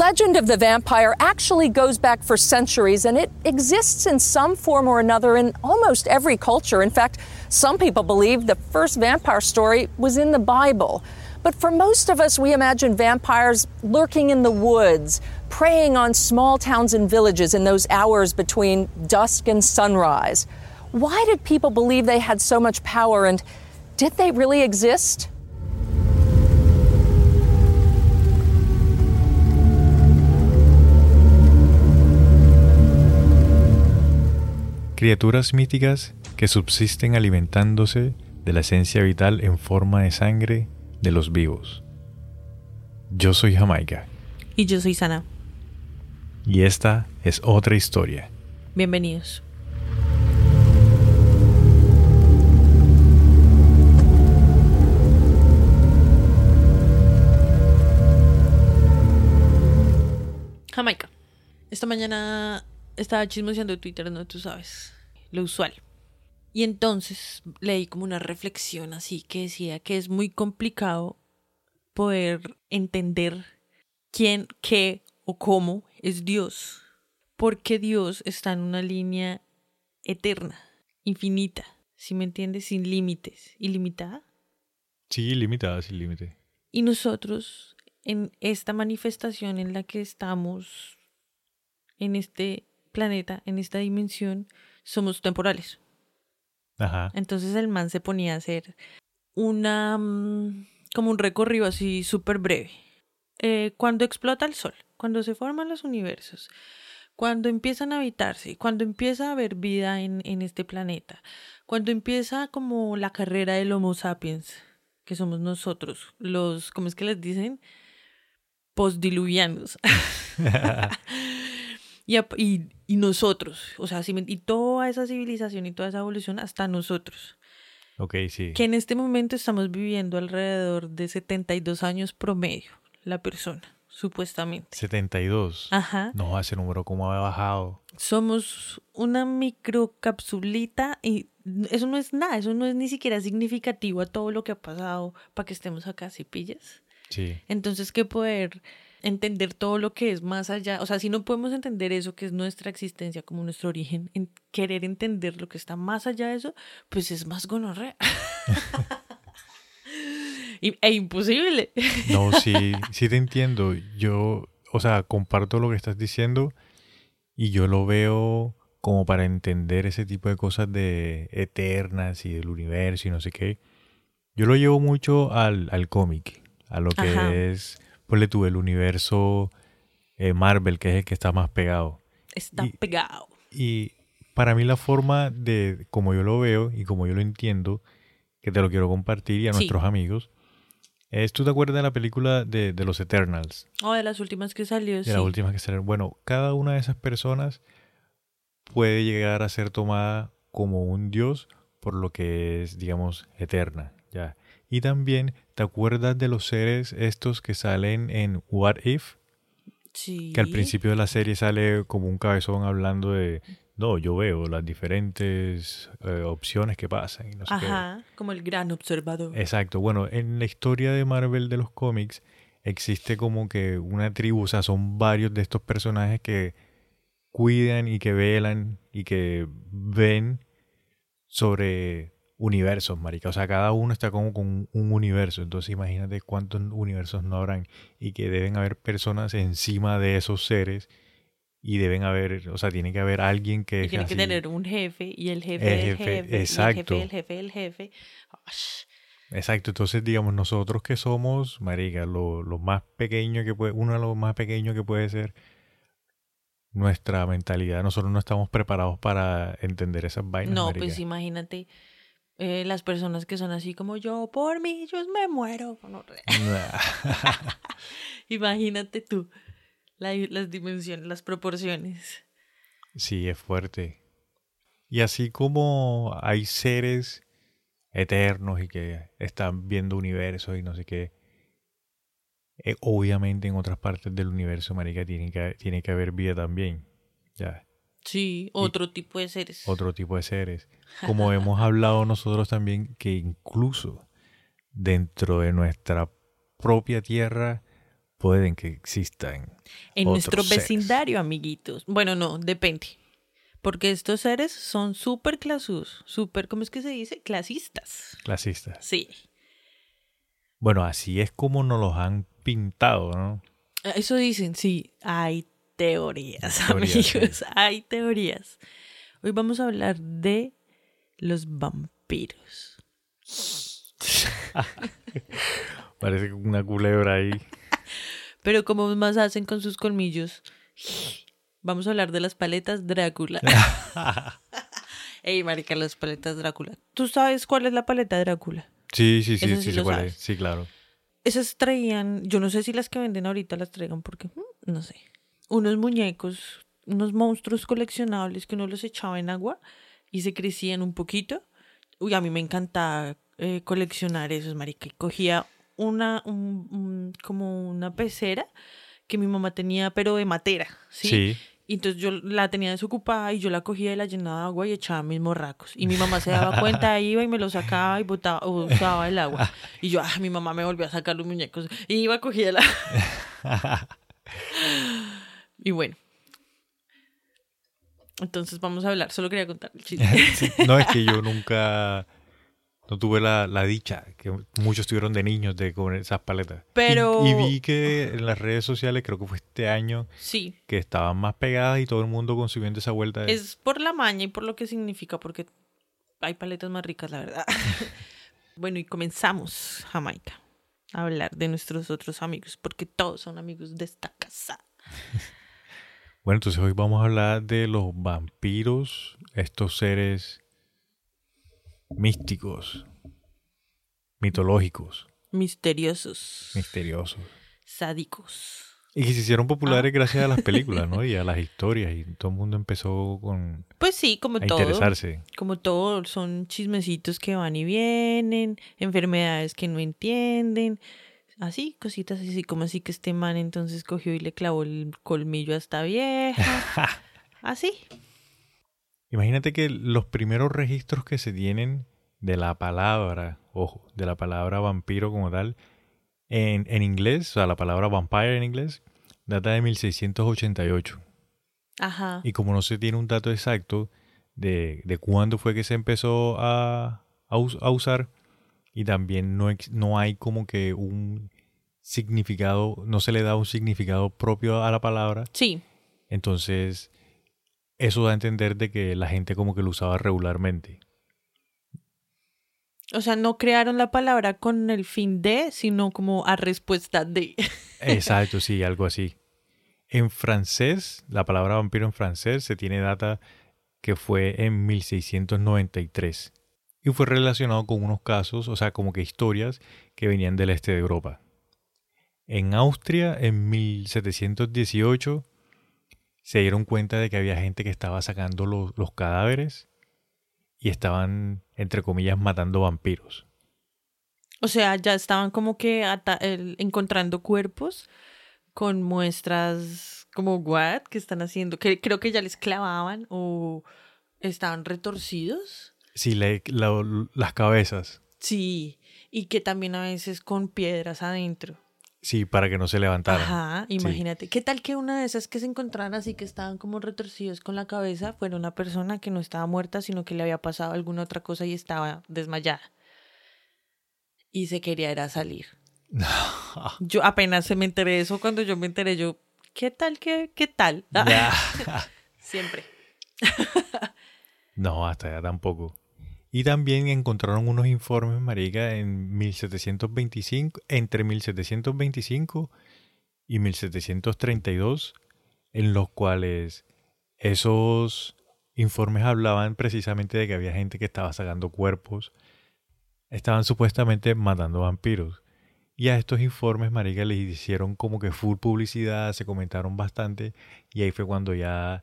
Legend of the vampire actually goes back for centuries and it exists in some form or another in almost every culture. In fact, some people believe the first vampire story was in the Bible. But for most of us, we imagine vampires lurking in the woods, preying on small towns and villages in those hours between dusk and sunrise. Why did people believe they had so much power and did they really exist? Criaturas míticas que subsisten alimentándose de la esencia vital en forma de sangre de los vivos. Yo soy Jamaica. Y yo soy Sana. Y esta es otra historia. Bienvenidos. Jamaica. Esta mañana estaba chismoseando Twitter, no tú sabes, lo usual. Y entonces leí como una reflexión así que decía que es muy complicado poder entender quién, qué o cómo es Dios. Porque Dios está en una línea eterna, infinita, si me entiendes, sin límites, ilimitada. Sí, ilimitada, sin límite. Y nosotros, en esta manifestación en la que estamos, en este planeta, en esta dimensión, somos temporales. Ajá. Entonces el man se ponía a hacer una mm, como un recorrido así súper breve. Eh, cuando explota el sol, cuando se forman los universos, cuando empiezan a habitarse, cuando empieza a haber vida en, en este planeta, cuando empieza como la carrera del Homo sapiens, que somos nosotros, los, ¿cómo es que les dicen? Postdiluvianos. y, y, y nosotros, o sea, si me- y toda esa civilización y toda esa evolución hasta nosotros, Ok, sí. que en este momento estamos viviendo alrededor de 72 años promedio, la persona, supuestamente. 72. Ajá. No, ese número cómo ha bajado. Somos una microcapsulita y eso no es nada, eso no es ni siquiera significativo a todo lo que ha pasado para que estemos acá, si pillas? Sí. Entonces, que poder entender todo lo que es más allá, o sea, si no podemos entender eso que es nuestra existencia como nuestro origen, en querer entender lo que está más allá de eso, pues es más gonorrea. E imposible. No, sí, sí te entiendo. Yo, o sea, comparto lo que estás diciendo y yo lo veo como para entender ese tipo de cosas de eternas y del universo y no sé qué. Yo lo llevo mucho al, al cómic, a lo que Ajá. es, ponle tú, el universo eh, Marvel, que es el que está más pegado. Está Y- pegado. Y para mí la forma de, como yo lo veo y como yo lo entiendo, que te lo quiero compartir y a Sí. nuestros amigos, es, ¿tú te acuerdas de la película de, de los Eternals? O de las últimas que salió, De sí. las últimas que salieron. Bueno, cada una de esas personas puede llegar a ser tomada como un dios por lo que es, digamos, eterna, ya. Y también, ¿te acuerdas de los seres estos que salen en What If? Sí. Que al principio de la serie sale como un cabezón hablando de, no, yo veo las diferentes eh, opciones que pasan y no sé qué". Ajá, como el gran observador. Exacto. Bueno, en la historia de Marvel de los cómics existe como que una tribu, o sea, son varios de estos personajes que cuidan y que velan y que ven sobre universos, marica. O sea, cada uno está como con un universo. Entonces imagínate cuántos universos no habrán y que deben haber personas encima de esos seres y deben haber, o sea, tiene que haber alguien que... Y tiene que tener un jefe y el jefe El del jefe, jefe, y exacto. el jefe del jefe del jefe. Ash. Exacto, entonces digamos nosotros que somos, marica, lo, lo más pequeño que puede, uno de los más pequeños que puede ser nuestra mentalidad, nosotros no estamos preparados para entender esas vainas. No, marica. pues imagínate eh, las personas que son así como yo, por mí, yo me muero. No, imagínate tú la- las dimensiones, las proporciones. sí, es fuerte. Y así como hay seres eternos y que están viendo universos y no sé qué, eh, obviamente en otras partes del universo, marica, tiene que, tiene que haber vida también. Ya. Sí, otro tipo de seres. otro tipo de seres. Como hemos hablado nosotros también, que incluso dentro de nuestra propia tierra pueden que existan. En otros nuestro seres. vecindario, amiguitos. Bueno, no, depende. Porque estos seres son súper clasus, súper, ¿cómo es que se dice? Clasistas. Clasistas. Sí. Bueno, así es como nos los han pintado, ¿no? Eso dicen, sí. Hay teorías, Teorías, amigos. Hay teorías. Hoy vamos a hablar de los vampiros. Parece una culebra ahí. Pero como más hacen con sus colmillos. Vamos a hablar de las paletas Drácula. Ey, marica, las paletas Drácula. ¿Tú sabes cuál es la paleta Drácula? Sí, sí, sí, Eso sí, sí. Sí, claro. Esas traían, yo no sé si las que venden ahorita las traigan porque, mm, no sé, unos muñecos, unos monstruos coleccionables que uno los echaba en agua y se crecían un poquito. Uy, a mí me encantaba eh, coleccionar esos, marica. Y cogía una, un- un- como una pecera que mi mamá tenía, pero de matera, ¿sí? Sí. Y entonces yo la tenía desocupada y yo la cogía y la llenaba de agua y echaba mis morracos. Y mi mamá se daba cuenta, iba y me lo sacaba y botaba, o usaba el agua. Y yo, ah, mi mamá me volvió a sacar los muñecos. Y iba, cogía la... y bueno. Entonces vamos a hablar. Solo quería contar el chiste. Sí, No, es que yo nunca, no tuve la, la dicha, que muchos tuvieron de niños de comer esas paletas. Y- Pero- Y, vi que en las redes sociales, creo que fue este año, Sí. que estaban más pegadas y todo el mundo consumiendo esa vuelta. De... Es por la maña y por lo que significa, porque hay paletas más ricas, la verdad. bueno, y comenzamos, Jamaica, a hablar de nuestros otros amigos, porque todos son amigos de esta casa. Bueno, entonces hoy vamos a hablar de los vampiros, estos seres místicos, mitológicos, Misteriosos, misteriosos. sádicos. Y que se hicieron Ah. populares gracias a las películas, ¿no? Y a las historias. Y todo el mundo empezó con, Pues sí, como a todo. interesarse. Como todo, son chismecitos que van y vienen, enfermedades que no entienden. Así, cositas así, como así que este man entonces cogió y le clavó el colmillo a esta vieja. Así. Imagínate que los primeros registros que se tienen de la palabra, ojo, de la palabra vampiro como tal, en, en inglés, o sea, la palabra vampire en inglés, data de 1688. Ajá. Y como no se tiene un dato exacto de, de cuándo fue que se empezó a, a a usar, y también no, no hay como que un significado, no se le da un significado propio a la palabra, Sí, entonces eso da a entender de que la gente como que lo usaba regularmente. O sea, no crearon la palabra con el fin de, sino como a respuesta de. Exacto, sí, algo así. En francés, la palabra vampiro en francés se tiene data que fue en 1693 y fue relacionado con unos casos, o sea, como que historias que venían del este de Europa. En Austria, en 1718, se dieron cuenta de que había gente que estaba sacando los, cadáveres y estaban, entre comillas, matando vampiros. O sea, ya estaban como que encontrando cuerpos con muestras como what que están haciendo, que creo que ya les clavaban o estaban retorcidos. Sí, la- las cabezas. Sí, y que también a veces con piedras adentro. Sí, para que no se levantaran. Ajá, imagínate. ¿Qué tal que una de esas que se encontraran así que estaban como retorcidos con la cabeza fuera una persona que no estaba muerta, sino que le había pasado alguna otra cosa y estaba desmayada? Y se quería era salir. Yo apenas se me enteré de eso, cuando yo me enteré, yo, ¿qué tal? ¿Qué, qué tal? Siempre. No, hasta allá tampoco. Y también encontraron unos informes, marica, en 1725, entre 1725 y 1732, en los cuales esos informes hablaban precisamente de que había gente que estaba sacando cuerpos, estaban supuestamente matando vampiros. Y a estos informes, marica, les hicieron como que full publicidad, se comentaron bastante, y ahí fue cuando ya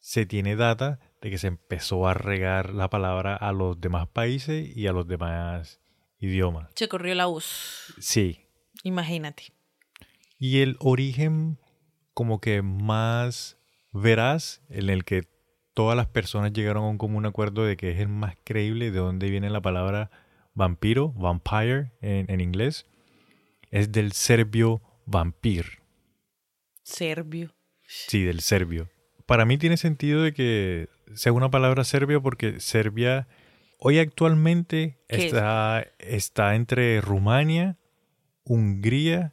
se tiene data de que se empezó a regar la palabra a los demás países y a los demás idiomas. Se corrió la voz. Sí. Imagínate. Y el origen como que más veraz, en el que todas las personas llegaron a un común acuerdo de que es el más creíble de dónde viene la palabra vampiro, vampire en, en inglés, es del serbio vampir. Serbio. Sí, del serbio. Para mí tiene sentido de que sea una palabra serbia porque Serbia hoy actualmente está, está entre Rumania, Hungría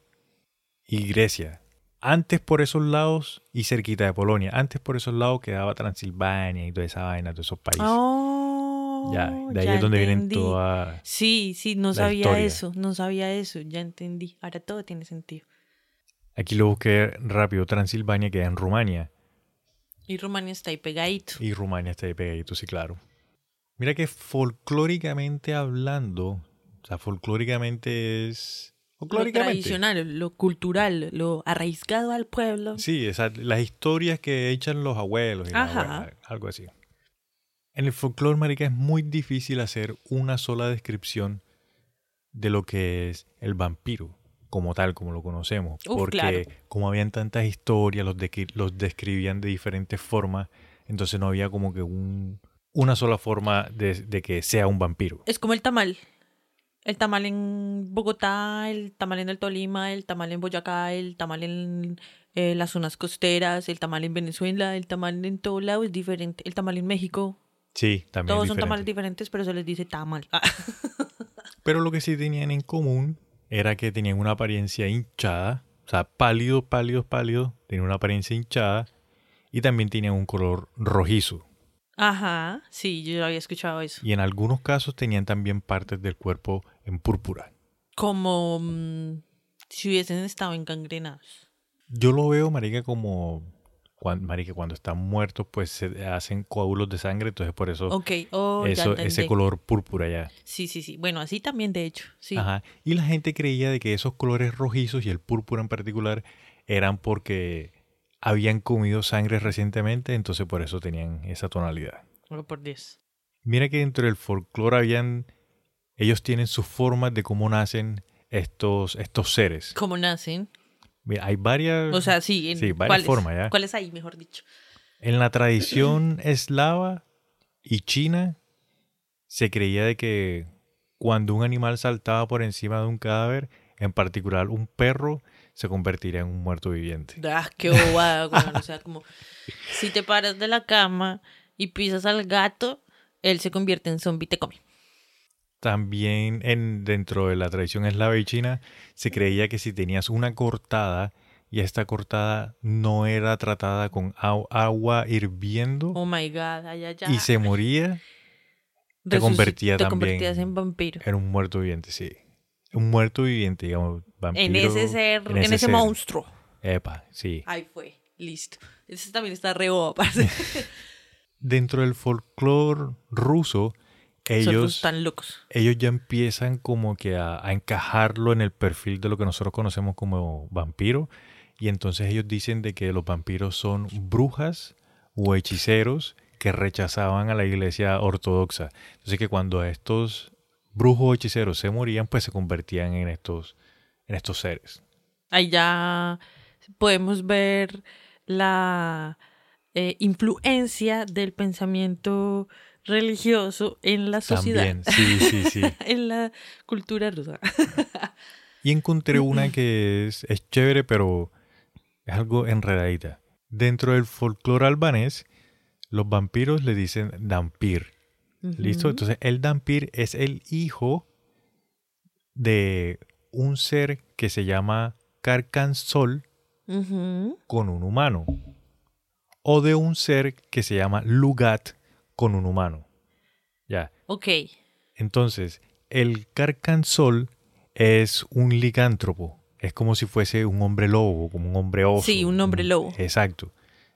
y Grecia. Antes por esos lados y cerquita de Polonia. Antes por esos lados quedaba Transilvania y toda esa vaina, todos esos países. Oh, ya, de ahí ya es donde vienen entendí. todas... Sí, sí, no sabía historia. eso, no sabía eso, ya entendí. Ahora todo tiene sentido. Aquí lo busqué rápido. Transilvania queda en Rumania. Y Rumania está ahí pegadito. Y Rumania está ahí pegadito, sí, claro. Mira que folclóricamente hablando, o sea, folclóricamente es... Lo Folclóricamente. tradicional, lo cultural, lo arraigado al pueblo. Sí, esa- las historias que echan los abuelos y Ajá. abuelas, algo así. En el folclore, marica, es muy difícil hacer una sola descripción de lo que es el vampiro, como tal, como lo conocemos. Uf, porque claro. como habían tantas historias, los, de- los describían de diferentes formas, entonces no había como que un, una sola forma de, de que sea un vampiro. Es como el tamal. El tamal en Bogotá, el tamal en el Tolima, el tamal en Boyacá, el tamal en eh, las zonas costeras, el tamal en Venezuela, el tamal en todo lado es diferente. El tamal en México, Sí, también. todos son tamales diferentes, pero se les dice tamal. Ah, Pero lo que sí tenían en común era que tenían una apariencia hinchada, o sea, pálido, pálido, pálido, tenían una apariencia hinchada y también tenían un color rojizo. Ajá, sí, yo había escuchado eso. Y en algunos casos tenían también partes del cuerpo en púrpura. Como mm, si hubiesen estado engangrenados. Yo lo veo, marica, como cuando, marica, cuando están muertos, pues se hacen coágulos de sangre, entonces por eso, Ok, oh, eso ese color púrpura ya. Sí, sí, sí. Bueno, así también, de hecho. Sí. Ajá. Y la gente creía de que esos colores rojizos y el púrpura en particular eran porque habían comido sangre recientemente, entonces por eso tenían esa tonalidad. Oh, por Dios. Mira que dentro del folclore habían, ellos tienen sus formas de cómo nacen estos, estos seres. ¿Cómo nacen? Mira, hay varias, O sea, sí. En, Sí, varias formas, ¿ya? ¿Cuáles hay, mejor dicho? en la tradición eslava y china se creía de que cuando un animal saltaba por encima de un cadáver, en particular un perro, se convertiría en un muerto viviente. Ah, qué bobada, weón. O sea, como si te paras de la cama y pisas al gato, él se convierte en zombie y te come. También en, dentro de la tradición eslava y china se creía que si tenías una cortada y esta cortada no era tratada con agua hirviendo Oh my god, ay, ay, ay. y se moría, te convertía te también convertías en vampiro. era un muerto viviente, sí. Un muerto viviente, digamos, vampiro. En ese ser, en ese, ser. monstruo. Epa, sí. Ahí fue, listo. Ese también está re. Dentro del folclore ruso, Ellos ellos, están locos. ellos ya empiezan como que a, a encajarlo en el perfil de lo que nosotros conocemos como vampiro. Y entonces ellos dicen de que los vampiros son brujas o hechiceros que rechazaban a la iglesia ortodoxa. Entonces que cuando estos brujos o hechiceros se morían, pues se convertían en estos, en estos seres. Ahí ya podemos ver la eh, influencia del pensamiento religioso en la sociedad. También, sí, sí, sí. en la cultura rusa. Y encontré una que es, es chévere, pero es algo enredadita. Dentro del folclore albanés, los vampiros le dicen dampir. ¿Listo? Entonces, el dampir es el hijo de un ser que se llama Carcansol con un humano. O de un ser que se llama Lugat con un humano. Ya. Ok. Entonces, el Carcansol es un licántropo. Es como si fuese un hombre lobo, como un hombre oso. Sí, un hombre lobo. Exacto.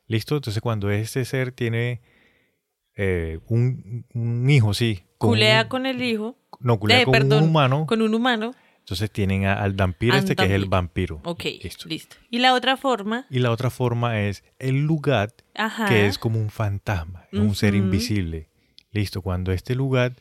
¿Listo? Entonces, cuando este ser tiene eh, un, un hijo, sí. con Culea un- con el hijo. No, culea eh, con perdón, un humano. Con un humano. Entonces tienen a- al vampiro este que es el vampiro. Ok, Listo. listo. Y la otra forma. Y la otra forma es el Lugat, Ajá. que es como un fantasma, es un ser invisible. Listo, cuando este Lugat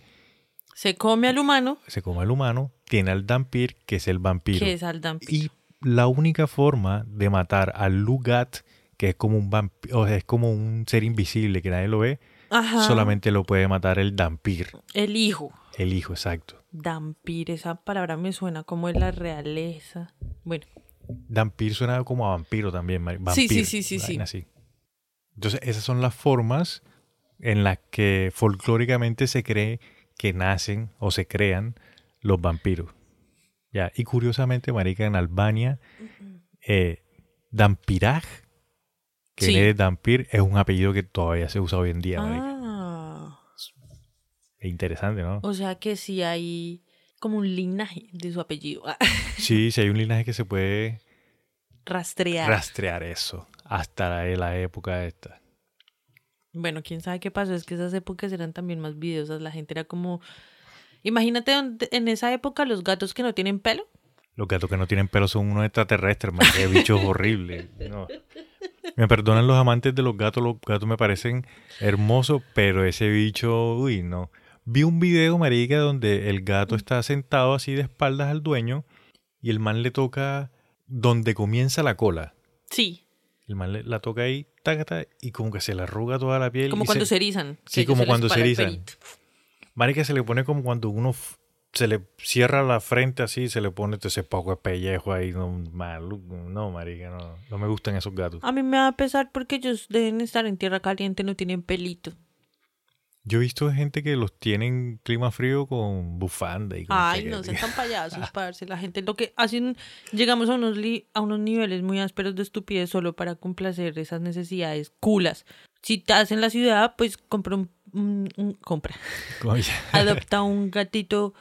Se come al humano, se come al humano, tiene al Dampir, que es el vampiro. que es al vampiro. Y la única forma de matar al Lugat, que es como un vampiro, es como un ser invisible que nadie lo ve, Ajá. solamente lo puede matar el Dampir, El hijo. El hijo, exacto. Dampir, esa palabra me suena como de la realeza. Bueno, Dampir suena como a vampiro también. mari- Sí, sí, vampir, sí, sí, sí. así. Entonces, esas son las formas en las que folclóricamente se cree que nacen o se crean los vampiros. Ya, y curiosamente, marica, en Albania, eh, Dampiraj, que Sí. de Dampir, es un apellido que todavía se usa hoy en día, marica. Ah, Es interesante, ¿no? o sea que sí hay como un linaje de su apellido. Ah, Sí, sí hay un linaje que se puede Rastrear. rastrear eso hasta la, la época esta. Bueno, quién sabe qué pasó, es que esas épocas eran también más videosas, la gente era como... Imagínate en esa época los gatos que no tienen pelo. Los gatos que no tienen pelo son unos extraterrestres, man. Qué bichos horribles. No. Me perdonan los amantes de los gatos, los gatos me parecen hermosos, pero ese bicho, uy, no. Vi un video, marica, donde el gato está sentado así de espaldas al dueño y el man le toca donde comienza la cola. Sí, El man le- la toca ahí, tácata, y como que se le arruga toda la piel. como cuando se- se erizan. Sí, como les cuando se erizan. Marica se le pone como cuando uno se le cierra la frente así, se le pone ese poco de pellejo ahí, no, no, marica, no, no me gustan esos gatos. A mí me va a pesar porque ellos deben estar en tierra caliente, no tienen pelito. Yo he visto gente que los tiene en clima frío con bufanda y con Ay, no sean tan payasos, parce. La gente lo que hacen, llegamos a unos, li- a unos niveles muy ásperos de estupidez solo para complacer esas necesidades culas. Si estás en la ciudad, pues compra un, un- un- compra, adopta un gatito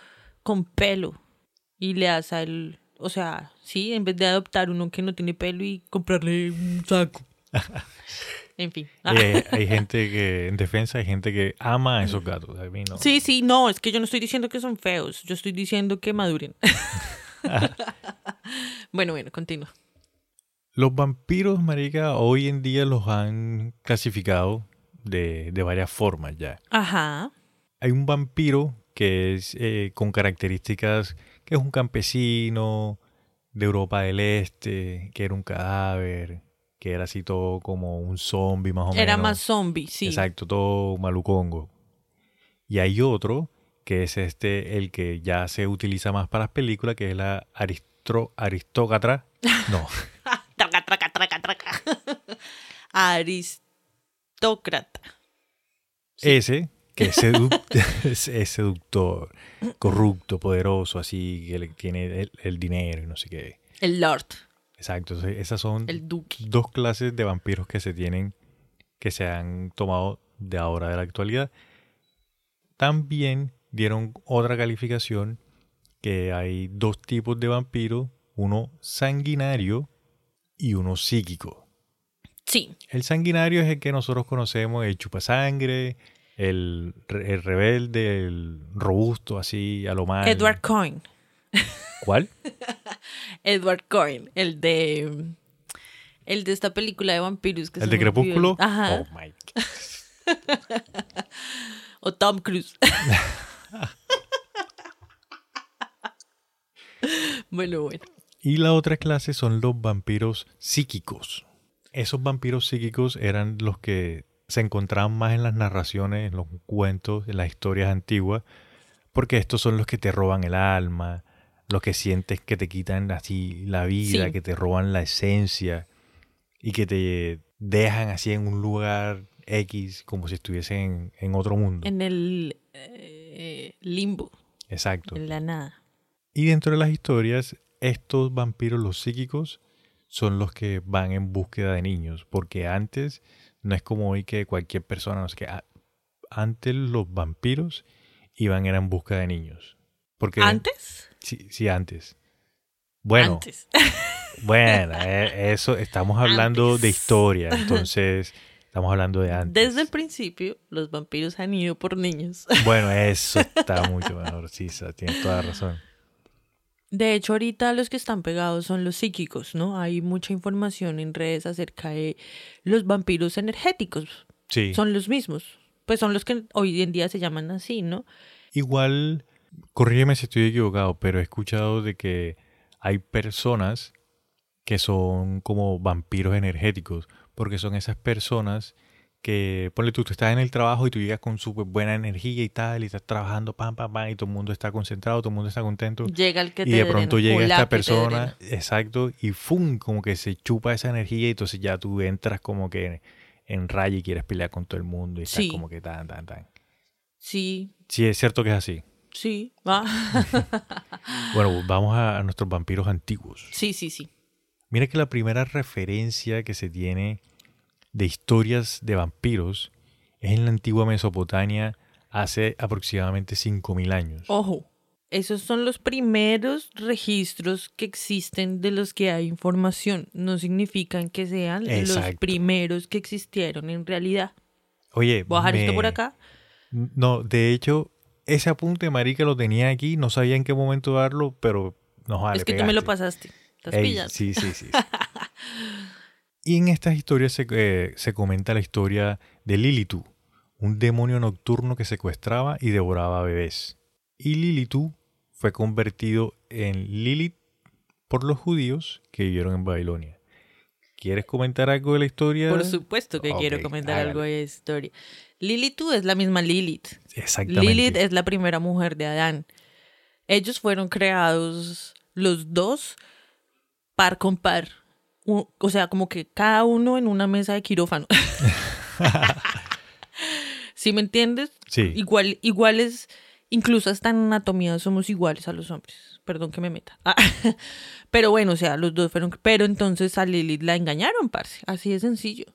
con pelo y le das a él, o sea, sí, en vez de adoptar uno que no tiene pelo y comprarle un saco. En fin. Ah. eh, hay gente que, en defensa, hay gente que ama a esos gatos. A mí no. Sí, sí, no, es que yo no estoy diciendo que son feos, yo estoy diciendo que maduren. bueno, bueno, continúa. Los vampiros, marica, hoy en día los han clasificado de, de varias formas ya. Ajá. hay un vampiro que es eh, con características que es un campesino de Europa del Este, que era un cadáver, que era así todo como un zombie más o menos. Era más zombie, sí. Exacto, todo malucongo. Y hay otro que es este, el que ya se utiliza más para las películas, que es la aristro, aristócrata. No, Traca, traca, traca, traca. Aristócrata. ese que es, seduc- es- es seductor, corrupto, poderoso, así, que tiene el, el dinero y no sé qué. El Lord. Exacto, entonces esas son El dos clases de vampiros que se tienen, que se han tomado de ahora de la actualidad. También dieron otra calificación que hay dos tipos de vampiros, uno sanguinario y uno psíquico. Sí. El sanguinario es el que nosotros conocemos, el chupasangre, el, el rebelde, el robusto, así a lo mal. Edward Coyne. ¿Cuál? Edward Coyne. El de. El de esta película de vampiros. Que ¿El de. Crepúsculo? Ajá. Oh my O Tom Cruise. bueno, bueno. Y la otra clase son los vampiros psíquicos. Esos vampiros psíquicos eran los que se encontraban más en las narraciones, en los cuentos, en las historias antiguas, porque estos son los que te roban el alma, los que sientes que te quitan así la vida, Sí. que te roban la esencia y que te dejan así en un lugar X como si estuviesen en, en otro mundo. En el eh, limbo. Exacto. En la nada. Y dentro de las historias, estos vampiros, los psíquicos, son los que van en búsqueda de niños. Porque antes, no es como hoy que cualquier persona, no sé qué. Antes los vampiros iban era en busca de niños. Porque, ¿Antes? Sí, sí, antes. Bueno, Antes. bueno, eh, eso, estamos hablando de historia. Entonces, estamos hablando de antes. Desde el principio, los vampiros han ido por niños. Bueno, eso está mucho mejor. Sí, tienes toda razón. De hecho, ahorita los que están pegados son los psíquicos, ¿no? Hay mucha información en redes acerca de los vampiros energéticos. Sí. Son los mismos. Pues son los que hoy en día se llaman así, ¿no? Igual, corrígeme si estoy equivocado, pero he escuchado de que hay personas que son como vampiros energéticos, porque son esas personas que, ponle tú, tú estás en el trabajo y tú llegas con súper buena energía y tal, y estás trabajando, pam, pam, pam, y todo el mundo está concentrado, todo el mundo está contento. Llega el que te Y de drena, pronto llega esta persona, exacto, y ¡fum! Como que se chupa esa energía y entonces ya tú entras como que en raya y quieres pelear con todo el mundo y estás Sí. como que tan, tan, tan. Sí, Sí, es cierto que es así. Sí. Ah. Bueno, vamos a, nuestros vampiros antiguos. sí, sí, sí. Mira que la primera referencia que se tiene de historias de vampiros es en la antigua Mesopotamia hace aproximadamente 5.000 años. Ojo, esos son los primeros registros que existen de los que hay información. No significan que sean los primeros que existieron en realidad. Oye, Voy a dejar esto por acá. No, de hecho, ese apunte, marica, lo tenía aquí, no sabía en qué momento darlo, pero no vale. es que tú me lo pasaste. ¿Estás Ey, pillando? sí, sí, sí. sí. y en estas historias se, eh, se comenta la historia de Lilitu, un demonio nocturno que secuestraba y devoraba bebés. Y Lilitu fue convertido en Lilith por los judíos que vivieron en Babilonia. ¿Quieres comentar algo de la historia? Por supuesto que quiero comentar hágale. algo de esa historia. Lilith es la misma Lilith. Exactamente. Lilith es la primera mujer de Adán. Ellos fueron creados los dos par con par. O sea, como que cada uno en una mesa de quirófano. ¿Sí me entiendes? Sí. Igual, iguales, incluso hasta en anatomía somos iguales a los hombres. Perdón que me meta. Ah, Pero bueno, o sea, los dos fueron. Pero entonces a Lilith la engañaron, parce. Así de sencillo.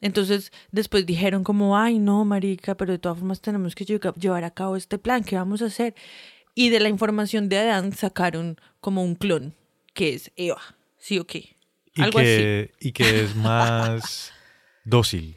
Entonces después dijeron como, ay no, marica, pero de todas formas tenemos que lleva- llevar a cabo este plan, ¿qué vamos a hacer? Y de la información de Adán sacaron como un clon, que es Eva, ¿sí o qué? Algo así. y que es más dócil.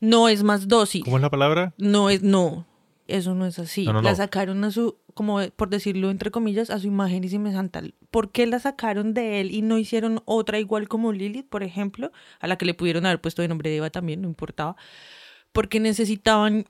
No es más dócil. ¿Cómo es la palabra? No es, no, eso no es así. No, no, La no. sacaron a su, como por decirlo entre comillas, a su imagen y semejanza. ¿Por qué la sacaron de él y no hicieron otra igual como Lilith, por ejemplo? A la que le pudieron haber puesto de nombre de Eva también, no importaba. Porque necesitaban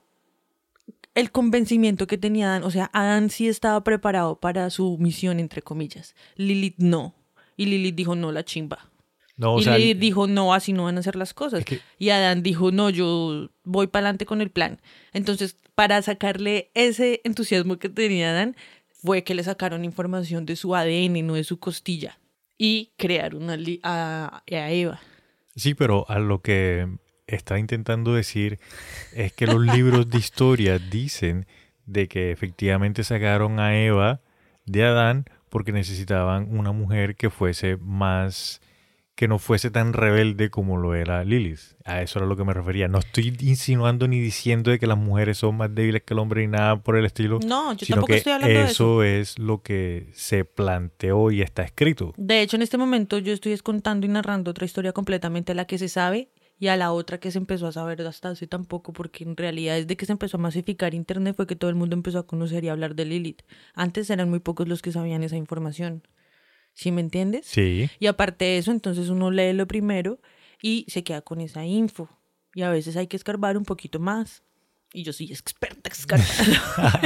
el convencimiento que tenía Adán. O sea, Adán sí estaba preparado para su misión, entre comillas. Lilith no. Y Lilith dijo, no, la chimba. No, o y sea, Lilith dijo, no, así no van a hacer las cosas. Es que- Y Adán dijo, no, yo voy para adelante con el plan. Entonces, para sacarle ese entusiasmo que tenía Adán, fue que le sacaron información de su ADN, no de su costilla. Y crearon a, a Eva. Sí, pero a lo que está intentando decir es que los libros de historia dicen de que efectivamente sacaron a Eva de Adán porque necesitaban una mujer que fuese más que no fuese tan rebelde como lo era Lilith. A eso era lo que me refería. No estoy insinuando ni diciendo de que las mujeres son más débiles que el hombre ni nada por el estilo. No, yo sino tampoco que estoy hablando de eso. eso es lo que se planteó y está escrito. De hecho, en este momento yo estoy es contando y narrando otra historia completamente a la que se sabe y a la otra que se empezó a saber hasta hace tampoco, porque en realidad desde que se empezó a masificar Internet fue que todo el mundo empezó a conocer y hablar de Lilith. Antes eran muy pocos los que sabían esa información. ¿Sí me entiendes? Sí. Y aparte de eso, entonces uno lee lo primero y se queda con esa info. Y a veces hay que escarbar un poquito más. Y yo soy experta escarbando.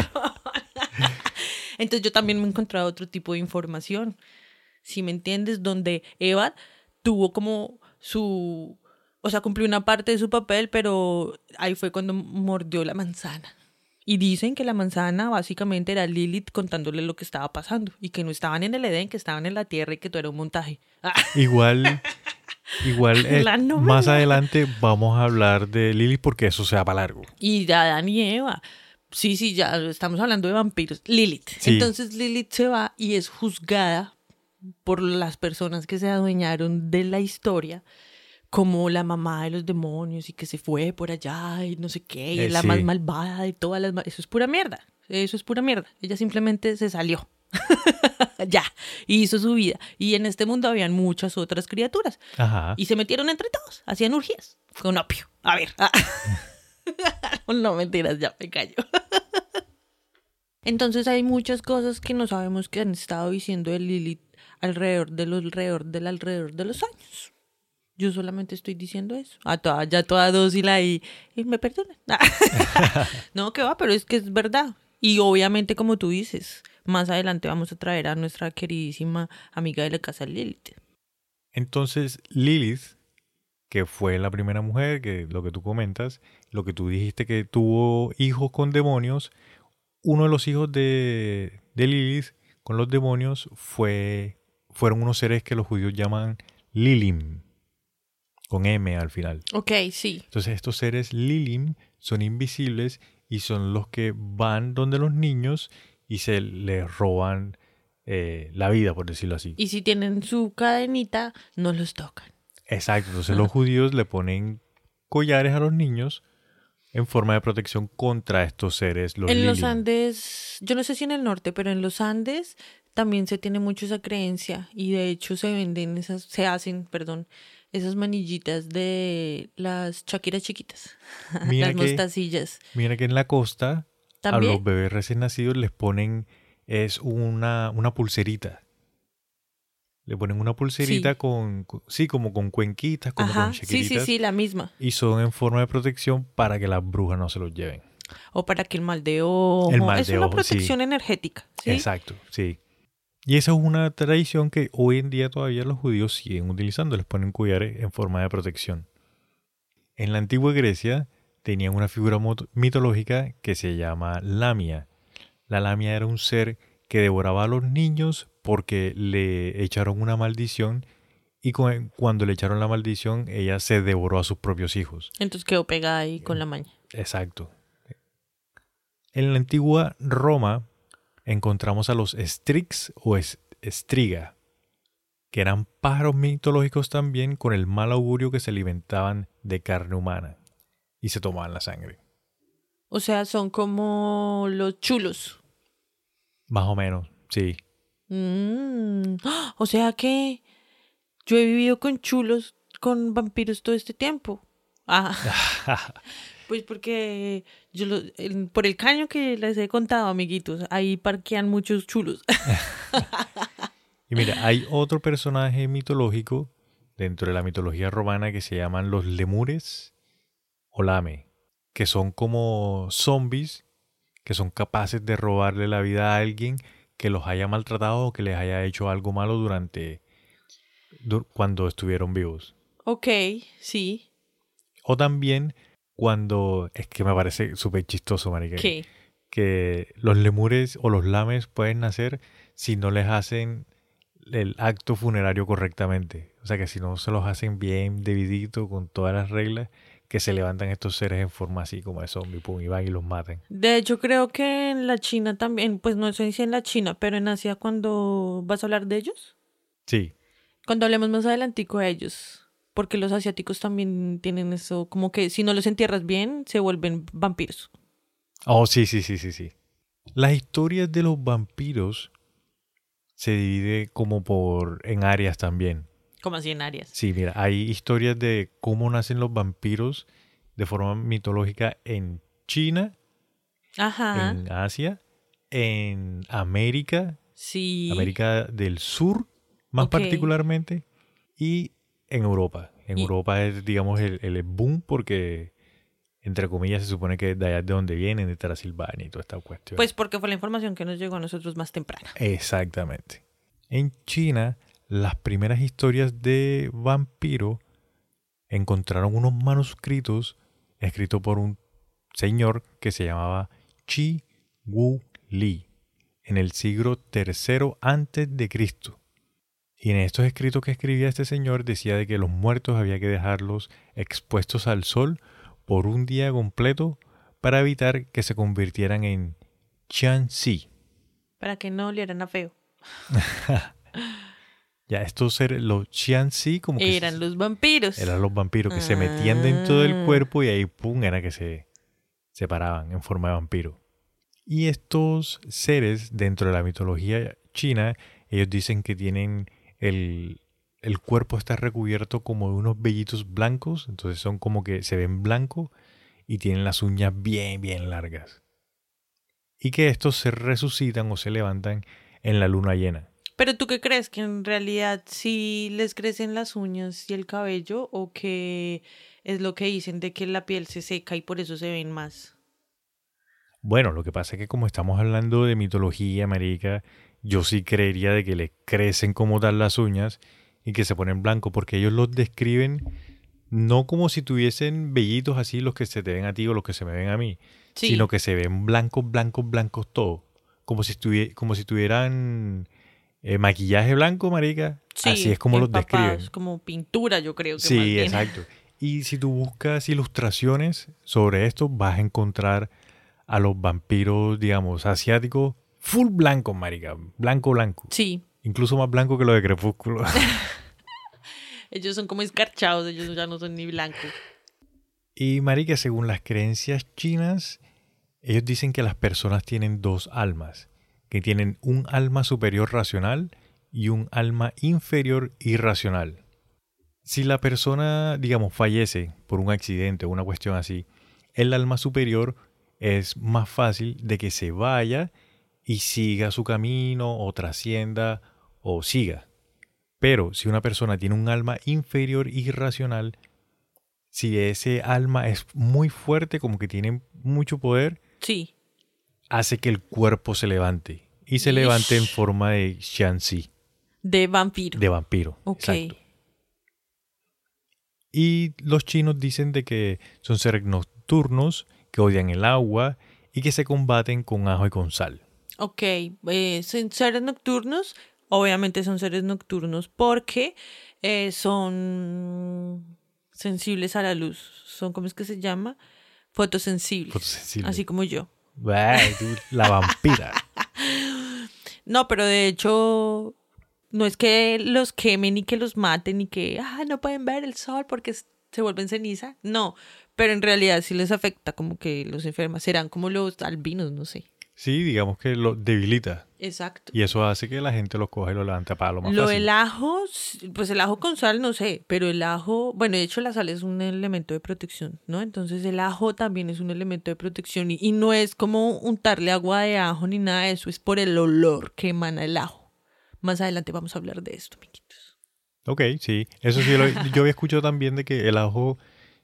entonces yo también me he encontrado otro tipo de información. Si me entiendes, donde Eva tuvo como su... O sea, cumplió una parte de su papel, pero ahí fue cuando mordió la manzana. Y dicen que la manzana básicamente era Lilith contándole lo que estaba pasando y que no estaban en el Edén, que estaban en la tierra y que todo era un montaje. Ah, Igual, igual eh, más adelante vamos a hablar de Lilith porque eso se va para largo. Y de Adán y Eva. Sí, sí, ya estamos hablando de vampiros. Lilith. Sí. Entonces Lilith se va y es juzgada por las personas que se adueñaron de la historia como la mamá de los demonios y que se fue por allá y no sé qué, y Eh, es la sí. más malvada de todas las... Eso es pura mierda. Eso es pura mierda. Ella simplemente se salió. ya. Y hizo su vida. Y en este mundo habían muchas otras criaturas. Ajá. Y se metieron entre todos, hacían urgías con opio. A ver. ah. no mentiras, ya me callo. Entonces hay muchas cosas que no sabemos que han estado diciendo de Lilith alrededor alrededor del alrededor de los años. Yo solamente estoy diciendo eso. A toda, ya toda dócil ahí. Y me perdonan. no, que va, pero es que es verdad. Y obviamente, como tú dices, más adelante vamos a traer a nuestra queridísima amiga de la casa Lilith. Entonces Lilith que fue la primera mujer, que lo que tú comentas, lo que tú dijiste que tuvo hijos con demonios, uno de los hijos de, de Lilith con los demonios fue, fueron unos seres que los judíos llaman Lilim, con M al final. Ok, sí. Entonces estos seres Lilim son invisibles y son los que van donde los niños y se les roban eh, la vida, por decirlo así. Y si tienen su cadenita, no los tocan. Exacto, entonces los judíos le ponen collares a los niños en forma de protección contra estos seres. Los en los. Andes, yo no sé si en el norte, pero en los Andes también se tiene mucho esa creencia y de hecho se venden esas, se hacen, perdón, esas manillitas de las chaquiras chiquitas, Mira las que- mostacillas. Mira que en la costa a los bebés recién nacidos les ponen es una, una pulserita. Le ponen una pulserita Sí. con, con- sí, como con cuenquitas, como Ajá, con sí, chiquititas. sí, sí, la misma. Y son en forma de protección para que las brujas no se los lleven. O para que el mal de ojo. El mal es de una ojo, sí. protección energética. ¿sí? Exacto, sí. Y esa es una tradición que hoy en día todavía los judíos siguen utilizando. Les ponen collares en forma de protección. En la antigua Grecia tenían una figura mitológica que se llama Lamia. La Lamia era un ser que devoraba a los niños porque le echaron una maldición y cu- cuando le echaron la maldición ella se devoró a sus propios hijos. Entonces quedó pegada ahí con la maña. Exacto. En la antigua Roma encontramos a los Strix o es- Striga, que eran pájaros mitológicos también con el mal augurio que se alimentaban de carne humana y se tomaban la sangre. O sea, son como los chulos. Más o menos, sí. Mm. O sea que yo he vivido con chulos, con vampiros todo este tiempo. Ah, pues porque yo lo- el- por el caño que les he contado, amiguitos, ahí parquean muchos chulos. Y mira, hay otro personaje mitológico dentro de la mitología romana que se llaman los lemures o lame, que son como zombies que son capaces de robarle la vida a alguien que los haya maltratado o que les haya hecho algo malo durante du- cuando estuvieron vivos. ok, sí. O también cuando es que me parece súper chistoso, marica, ¿Qué? que los lemures o los lames pueden nacer si no les hacen el acto funerario correctamente. O sea que si no se los hacen bien dividito con todas las reglas, que se levantan estos seres en forma así como de zombie, pum, y van y los matan. De hecho, creo que en la China también, pues no sé si en la China, pero en Asia cuando vas a hablar de ellos, Sí, cuando hablemos más adelantico de ellos, porque los asiáticos también tienen eso, como que si no los entierras bien, se vuelven vampiros. Oh, sí, sí, sí, sí, sí. Las historias de los vampiros se divide como por en áreas también. Como así en áreas. Sí, mira, hay historias de cómo nacen los vampiros de forma mitológica en China, Ajá. en Asia, en América, Sí. América del Sur, más particularmente, y en Europa. En Y- Europa es, digamos, el, el boom porque, entre comillas, se supone que de allá es de donde vienen, de Transilvania y toda esta cuestión. Pues porque fue la información que nos llegó a nosotros más temprana. Exactamente. En China, las primeras historias de vampiro encontraron unos manuscritos escritos por un señor que se llamaba Chi Wu Li en el siglo III antes de Cristo. Y en estos escritos que escribía este señor decía de que los muertos había que dejarlos expuestos al sol por un día completo para evitar que se convirtieran en Qianxi. Para que no olieran a feo. Ya, estos seres, los Qianxi, como que Eran se- los vampiros. eran los vampiros que se metían dentro del Ah. cuerpo y ahí, pum, era que se separaban en forma de vampiro. Y estos seres, dentro de la mitología china, ellos dicen que tienen el, el cuerpo está recubierto como de unos vellitos blancos, entonces son como que se ven blancos y tienen las uñas bien, bien largas. Y que estos se resucitan o se levantan en la luna llena. Pero tú qué crees que en realidad sí les crecen las uñas y el cabello o que es lo que dicen de que la piel se seca y por eso se ven más. Bueno, lo que pasa es que como estamos hablando de mitología, marica, yo sí creería de que le crecen como tal las uñas y que se ponen blanco, porque ellos los describen no como si tuviesen vellitos así los que se te ven a ti o los que se me ven a mí, Sí. sino que se ven blancos, blancos, blancos todos. Como si, como si tuvieran eh, maquillaje blanco, marica. Sí, así es como los describen. Como pintura, yo creo que Sí, exacto. Y si tú buscas ilustraciones sobre esto, vas a encontrar a los vampiros, digamos, asiáticos, full blanco, marica. Blanco, blanco. Sí, Incluso más blanco que lo de Crepúsculo. ellos son como escarchados, ellos ya no son ni blancos. y, marica, según las creencias chinas, ellos dicen que las personas tienen dos almas. Que tienen un alma superior racional y un alma inferior irracional. Si la persona, digamos, fallece por un accidente o una cuestión así, el alma superior es más fácil de que se vaya y siga su camino o trascienda o siga. Pero si una persona tiene un alma inferior irracional, si ese alma es muy fuerte, como que tiene mucho poder, Sí, hace que el cuerpo se levante. Y se Ish. levante en forma de Shanxi, de vampiro. de vampiro. ok. Exacto. Y los chinos dicen de que son seres nocturnos, que odian el agua y que se combaten con ajo y con sal. Ok, eh, son seres nocturnos. Obviamente son seres nocturnos porque eh, son sensibles a la luz. Son, ¿cómo es que se llama? Fotosensibles. Fotosensibles. Así como yo. La vampira. No, pero de hecho, no es que los quemen y que los maten y que ah, no pueden ver el sol porque se vuelven ceniza. No, pero en realidad sí les afecta, como que los enferma. Serán como los albinos, no sé. Sí, digamos que lo debilita. Exacto. Y eso hace que la gente los coge y lo levante para lo más Lo fácil. del ajo, pues el ajo con sal no sé, pero el ajo, bueno, de hecho la sal es un elemento de protección, ¿no? Entonces el ajo también es un elemento de protección y, y no es como untarle agua de ajo ni nada de eso, es por el olor que emana el ajo. Más adelante vamos a hablar de esto, amiguitos. Ok, sí. Eso sí, lo- yo había escuchado también de que el ajo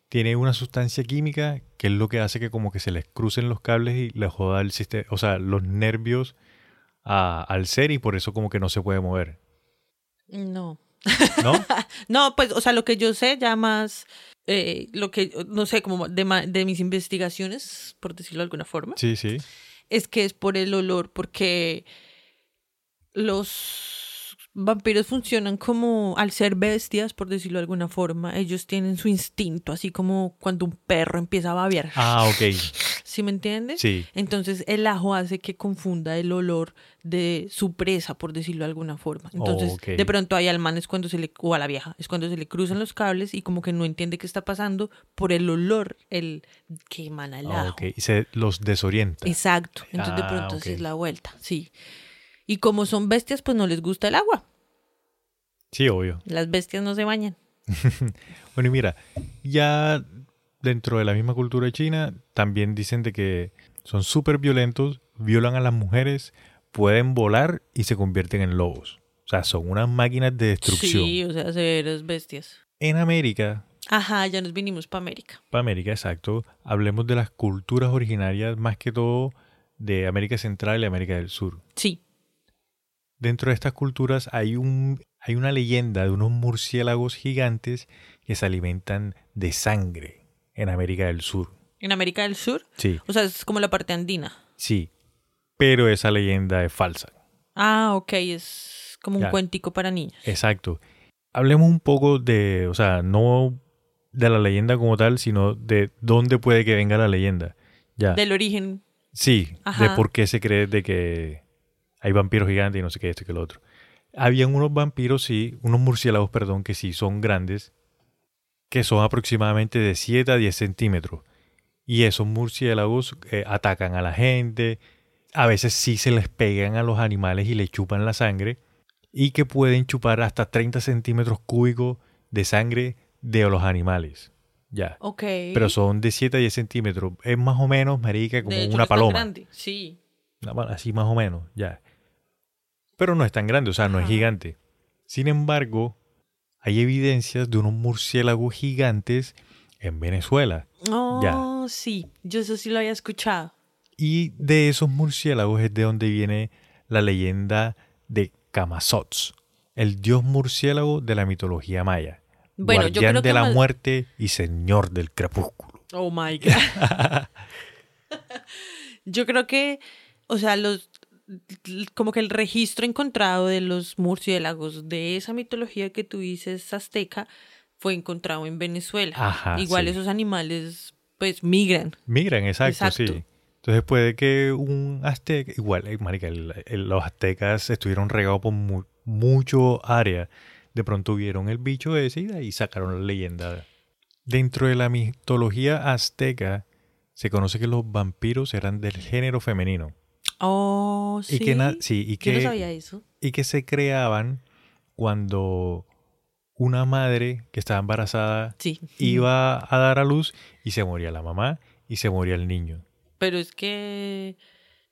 tiene una sustancia química que es lo que hace que como que se les crucen los cables y les joda el sistema, o sea, los nervios a- al ser y por eso como que no se puede mover. No. ¿No? No, pues, o sea, lo que yo sé ya más, eh, lo que, no sé, como de, de mis investigaciones, por decirlo de alguna forma, Sí, sí. es que es por el olor, porque los vampiros funcionan como, al ser bestias, por decirlo de alguna forma, ellos tienen su instinto, así como cuando un perro empieza a babear. Ah, ok. ¿Sí me entiendes? Sí. Entonces el ajo hace que confunda el olor de su presa, por decirlo de alguna forma. Entonces, Ok. de pronto hay al man es cuando se le, o a la vieja, es cuando se le cruzan los cables y como que no entiende qué está pasando por el olor el que emana el Ah, ajo. ok. Y se los desorienta. Exacto. Entonces de Ah, pronto así ok. es la vuelta, sí. Y como son bestias, pues no les gusta el agua. Sí, obvio. Las bestias no se bañan. Bueno, y mira, ya dentro de la misma cultura china también dicen de que son súper violentos, violan a las mujeres, pueden volar y se convierten en lobos. O sea, son unas máquinas de destrucción. Sí, o sea, severas bestias. En América, Ajá, ya nos vinimos para América. para América, exacto, hablemos de las culturas originarias más que todo de América Central y América del Sur. Sí. Dentro de estas culturas hay, un, hay una leyenda de unos murciélagos gigantes que se alimentan de sangre en América del Sur. En América del Sur, Sí, o sea, es como la parte andina. sí. Pero esa leyenda es falsa. Ah, ok, es como un cuentico para niños. Exacto. Hablemos un poco de, o sea, no de la leyenda como tal, sino de dónde puede que venga la leyenda. Ya. Del origen. Sí, de por qué se cree de que hay vampiros gigantes y no sé qué, esto y que lo otro. Habían unos vampiros, sí, unos murciélagos, perdón, que sí son grandes, que son aproximadamente de 7 a 10 centímetros. Y esos murciélagos eh, atacan a la gente, a veces sí se les pegan a los animales y le chupan la sangre, y que pueden chupar hasta 30 centímetros cúbicos de sangre de los animales. Ya. Ok. Pero son de 7 a 10 centímetros. Es más o menos, marica, como De hecho, una paloma. grande. Sí. Así más o menos, ya. Pero no es tan grande, o sea, no es gigante. Sin embargo, hay evidencias de unos murciélagos gigantes en Venezuela. Oh, sí. Yo eso sí lo había escuchado. Y de esos murciélagos es de donde viene la leyenda de Camazots, el dios murciélago de la mitología maya. Bueno, yo guardián de la más- muerte y señor del crepúsculo. Oh my God. Yo creo que, o sea, los como que el registro encontrado de los murciélagos de esa mitología que tú dices azteca fue encontrado en Venezuela. Ajá, Igual sí. esos animales pues migran. Migran, exacto, Exacto. sí. Entonces puede que un azteca, igual, eh, marica, el- el- los aztecas estuvieron regados por mu- mucho área. De pronto vieron el bicho ese y de ahí sacaron la leyenda. Dentro de la mitología azteca se conoce que los vampiros eran del género femenino. Oh, sí. Y que, na- sí, y Yo no sabía eso. y que se creaban cuando una madre que estaba embarazada Sí. iba a dar a luz y se moría la mamá y se moría el niño. Pero es que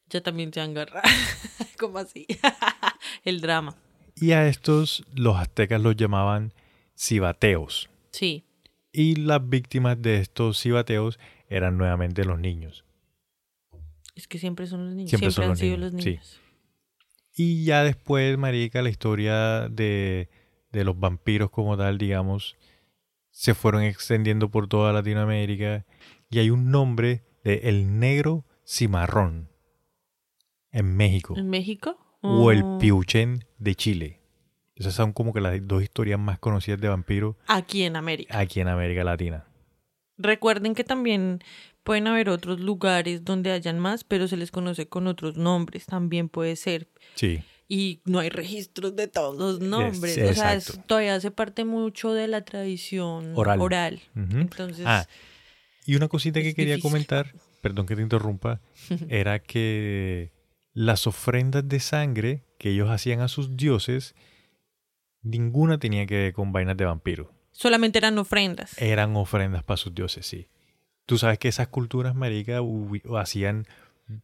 ya también se agarra. ¿Cómo así? el drama. Y a estos los aztecas los llamaban cibateos. Sí. Y las víctimas de estos cibateos eran nuevamente los niños. Es que siempre son los niños. Siempre Siempre, son han los sido niños, los sí. niños. Y ya después, marica, la historia de, de los vampiros como tal, digamos, se fueron extendiendo por toda Latinoamérica. Y hay un nombre de el negro cimarrón en México. ¿En México? o el Oh. piuchen de Chile. Esas son como que las dos historias más conocidas de vampiros Aquí en América. aquí en América Latina. Recuerden que también pueden haber otros lugares donde hayan más, pero se les conoce con otros nombres. También puede ser. Sí. Y no hay registros de todos los nombres. o sea, es- todavía hace parte mucho de la tradición Oral. oral. Entonces, Ah, y una cosita que es quería difícil. comentar, perdón que te interrumpa, era que las ofrendas de sangre que ellos hacían a sus dioses, ninguna tenía que ver con vainas de vampiro. solamente eran ofrendas. Eran ofrendas para sus dioses, sí. Tú sabes que esas culturas, marica, hubi- hacían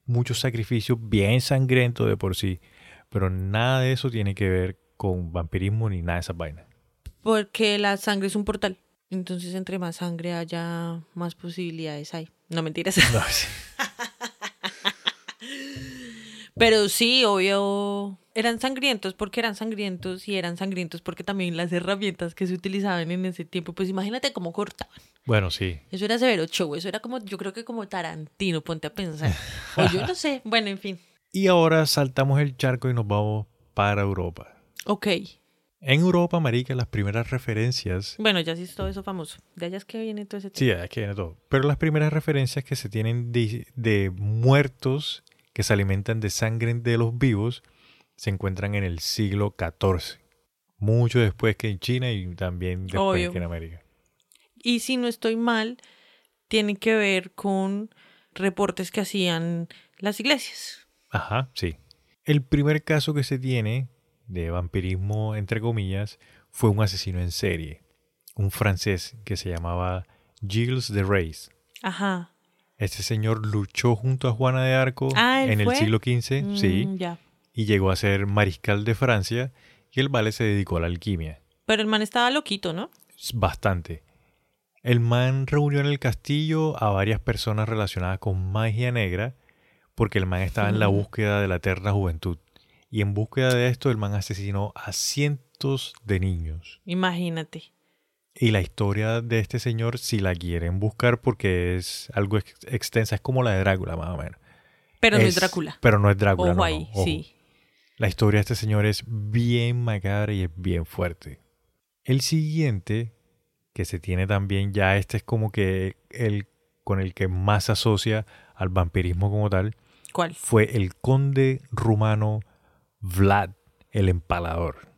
muchos sacrificios bien sangrientos de por sí, pero nada de eso tiene que ver con vampirismo ni nada de esas vainas. Porque la sangre es un portal. Entonces, entre más sangre haya, más posibilidades hay. No mentiras. No, sí. Pero sí, obvio, eran sangrientos porque eran sangrientos y eran sangrientos porque también las herramientas que se utilizaban en ese tiempo, pues imagínate cómo cortaban. Bueno, sí. Eso era severo show, eso era como, yo creo que como Tarantino, ponte a pensar. O yo no sé, bueno, en fin. Y ahora saltamos el charco y nos vamos para Europa. Ok, En Europa, marica, las primeras referencias... bueno, ya sí es todo eso famoso. De allá es que viene todo ese tema. Sí, es que viene todo. Pero las primeras referencias que se tienen de, de muertos que se alimentan de sangre de los vivos se encuentran en el siglo XIV. Mucho después que en China y también después Obvio. que en América. Y si no estoy mal, tiene que ver con reportes que hacían las iglesias. Ajá, sí. El primer caso que se tiene de vampirismo, entre comillas, fue un asesino en serie. Un francés que se llamaba Gilles de Reyes. Ajá. Este señor luchó junto a Juana de Arco Ah, ¿él en el siglo XV, sí, Mm, Ya. y llegó a ser mariscal de Francia y el vale se dedicó a la alquimia. Pero el man estaba loquito, ¿no? Bastante. El man reunió en el castillo a varias personas relacionadas con magia negra porque el man estaba en la Ujú. búsqueda de la eterna juventud. Y en búsqueda de esto el man asesinó a cientos de niños. Imagínate. Y la historia de este señor, si la quieren buscar porque es algo ex- extensa, es como la de Drácula más o menos. Pero no es Drácula. Pero no es Drácula. Ojo no, no, ahí, ojo. sí. La historia de este señor es bien macabra y es bien fuerte. El siguiente, que se tiene también, ya este es como que el con el que más se asocia al vampirismo como tal, ¿Cuál? fue el conde rumano Vlad el Empalador,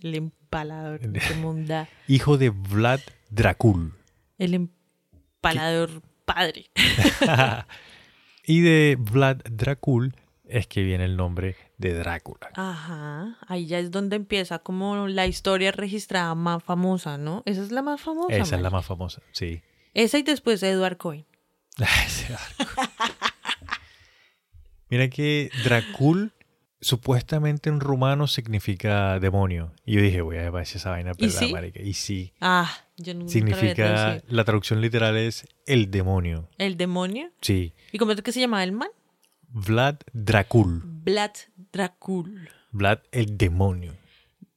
El empalador. ¿Qué monda? hijo de Vlad Dracul. El empalador padre. y de Vlad Dracul es que viene el nombre de Drácula. Ajá. Ahí ya es donde empieza como la historia registrada más famosa, ¿no? Esa es la más famosa. Esa es la más famosa, sí. Esa y después Edward Cohen. Mira que Dracul supuestamente en rumano significa demonio. Y yo dije, voy a ver si esa vaina es ¿Y verdad, sí? marica. Y sí. Ah, yo nunca Significa, la traducción literal es el demonio. El demonio. Sí. ¿Y cómo es que se llamaba el man? Vlad Dracul. Vlad Dracul. Vlad el demonio.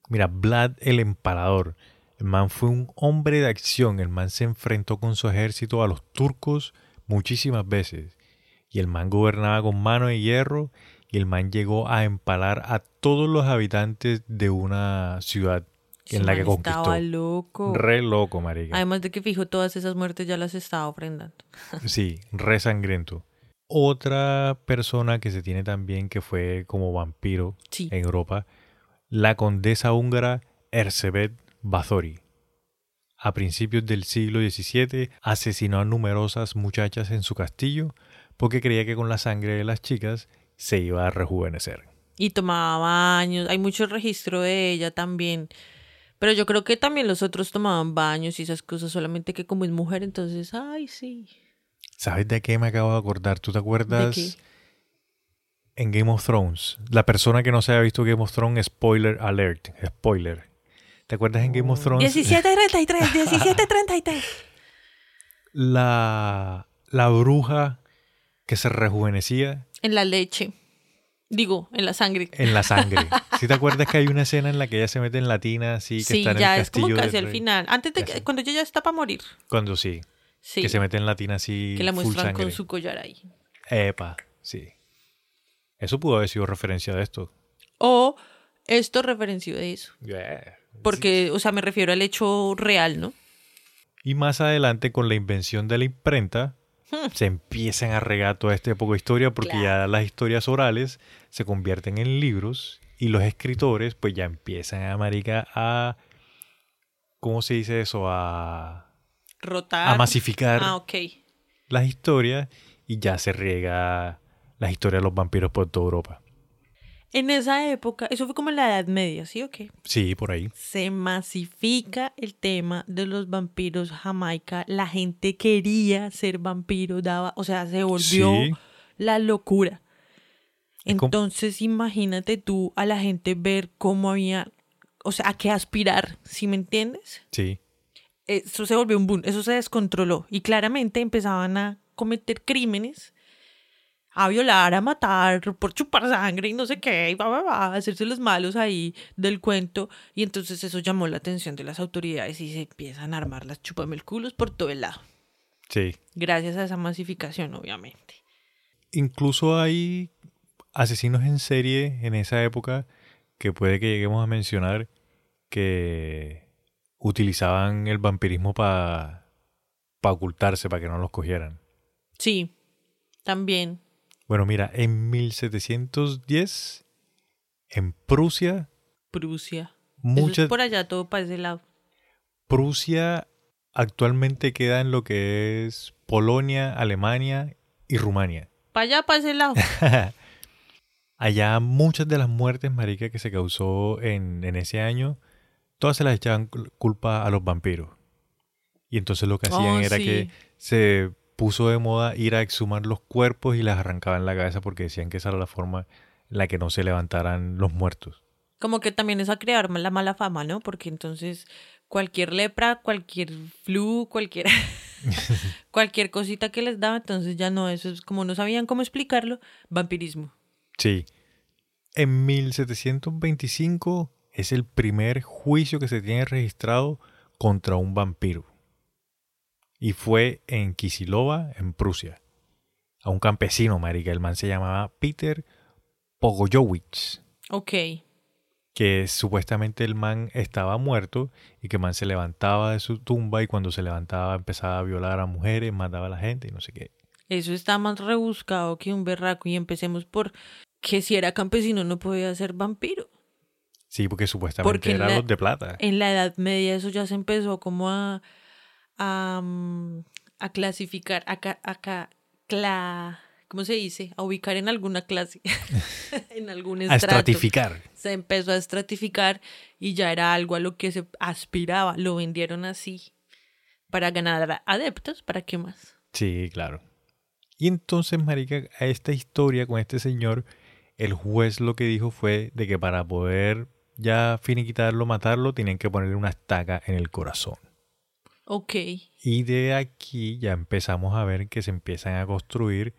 Mira, Vlad el empalador. El man fue un hombre de acción. El man se enfrentó con su ejército a los turcos muchísimas veces. Y el man gobernaba con mano de hierro. Y el man llegó a empalar a todos los habitantes de una ciudad en la que conquistó. Estaba loco. Re loco, marica. Además de que fijo, todas esas muertes ya las estaba ofrendando. Sí, re sangriento. Otra persona que se tiene también que fue como vampiro Sí. en Europa, la condesa húngara Erzsébet Bathory. A principios del siglo XVII asesinó a numerosas muchachas en su castillo porque creía que con la sangre de las chicas se iba a rejuvenecer. Y tomaba baños. Hay mucho registro de ella también. Pero yo creo que también los otros tomaban baños y esas cosas, solamente que como es mujer, entonces, ay, sí. ¿Sabes de qué me acabo de acordar? ¿Tú te acuerdas qué? en Game of Thrones? La persona que no se haya visto Game of Thrones, spoiler alert, spoiler. ¿Te acuerdas en Game of Thrones? 1733, 1733. La, la bruja que se rejuvenecía En la leche. Digo, en la sangre. en la sangre. ¿Sí te acuerdas que hay una escena en la que ella se mete en la tina así que Sí, está en ya el es como castillo casi al final. Antes de que, cuando ella ya está para morir. Cuando sí, Sí. que se mete en la tina así que la muestran con su collar ahí. Epa, sí. Eso pudo haber sido referencia de esto. O esto referenció de eso. Yeah. Porque, o sea, me refiero al hecho real, ¿no? Y más adelante, con la invención de la imprenta, Hmm. se empiezan a regar toda esta época de historia porque ya las historias orales se convierten en libros y los escritores pues ya empiezan a marica a ¿cómo se dice eso? a, Rotar. a masificar Ah, las historias y ya se riega las historias de los vampiros por toda Europa. En esa época, eso fue como en la Edad Media, ¿sí o qué? Sí, por ahí. Se masifica el tema de los vampiros Jamaica. La gente quería ser vampiro, daba, o sea, se volvió Sí. la locura. Entonces, imagínate tú a la gente ver cómo había, o sea, a qué aspirar, ¿sí me entiendes? Sí. Eso se volvió un boom, eso se descontroló y claramente empezaban a cometer crímenes, a violar, a matar, por chupar sangre y no sé qué, y va, va, va, a hacerse los malos ahí del cuento y entonces eso llamó la atención de las autoridades y se empiezan a armar las chupamelculos por todo el lado, Sí. gracias a esa masificación obviamente. Incluso hay asesinos en serie en esa época que puede que lleguemos a mencionar que utilizaban el vampirismo para ocultarse, para que no los cogieran. Sí, también. Bueno, mira, en 1710, en Prusia, Prusia. Muchas... es por allá todo para ese lado. Prusia actualmente queda en lo que es Polonia, Alemania y Rumania. Para allá, para ese lado. Allá muchas de las muertes, marica, que se causó en, en ese año, todas se las echaban cul- culpa a los vampiros. Y entonces lo que hacían Oh, era sí. que se puso de moda ir a exhumar los cuerpos y las arrancaban la cabeza porque decían que esa era la forma en la que no se levantaran los muertos. Como que también es a crear la mala fama, ¿no? Porque entonces cualquier lepra, cualquier flu, cualquier cualquier cosita que les daba, entonces ya no, eso es como no sabían cómo explicarlo, vampirismo. Sí. En 1725 es el primer juicio que se tiene registrado contra un vampiro. Y fue en Kisilova, en Prusia. A un campesino, marica. El man se llamaba Peter Pogojowicz. Ok. Que supuestamente el man estaba muerto y que el man se levantaba de su tumba y cuando se levantaba empezaba a violar a mujeres, mataba a la gente y no sé qué. Eso está más rebuscado que un berraco y empecemos por que si era campesino no podía ser vampiro. Sí, porque supuestamente Porque eran la- los de plata. En la Edad Media eso ya se empezó como a a, mm, a clasificar, a, ca- a ca- cla- ¿cómo se dice? A ubicar en alguna clase, en algún A estrato. estratificar. Se empezó a estratificar y ya era algo a lo que se aspiraba. Lo vendieron así para ganar adeptos, ¿para qué más? Sí, claro. Y entonces, marica, a esta historia con este señor, el juez lo que dijo fue de que para poder ya finiquitarlo, matarlo, tenían que ponerle una estaca en el corazón. Ok. Y de aquí ya empezamos a ver que se empiezan a construir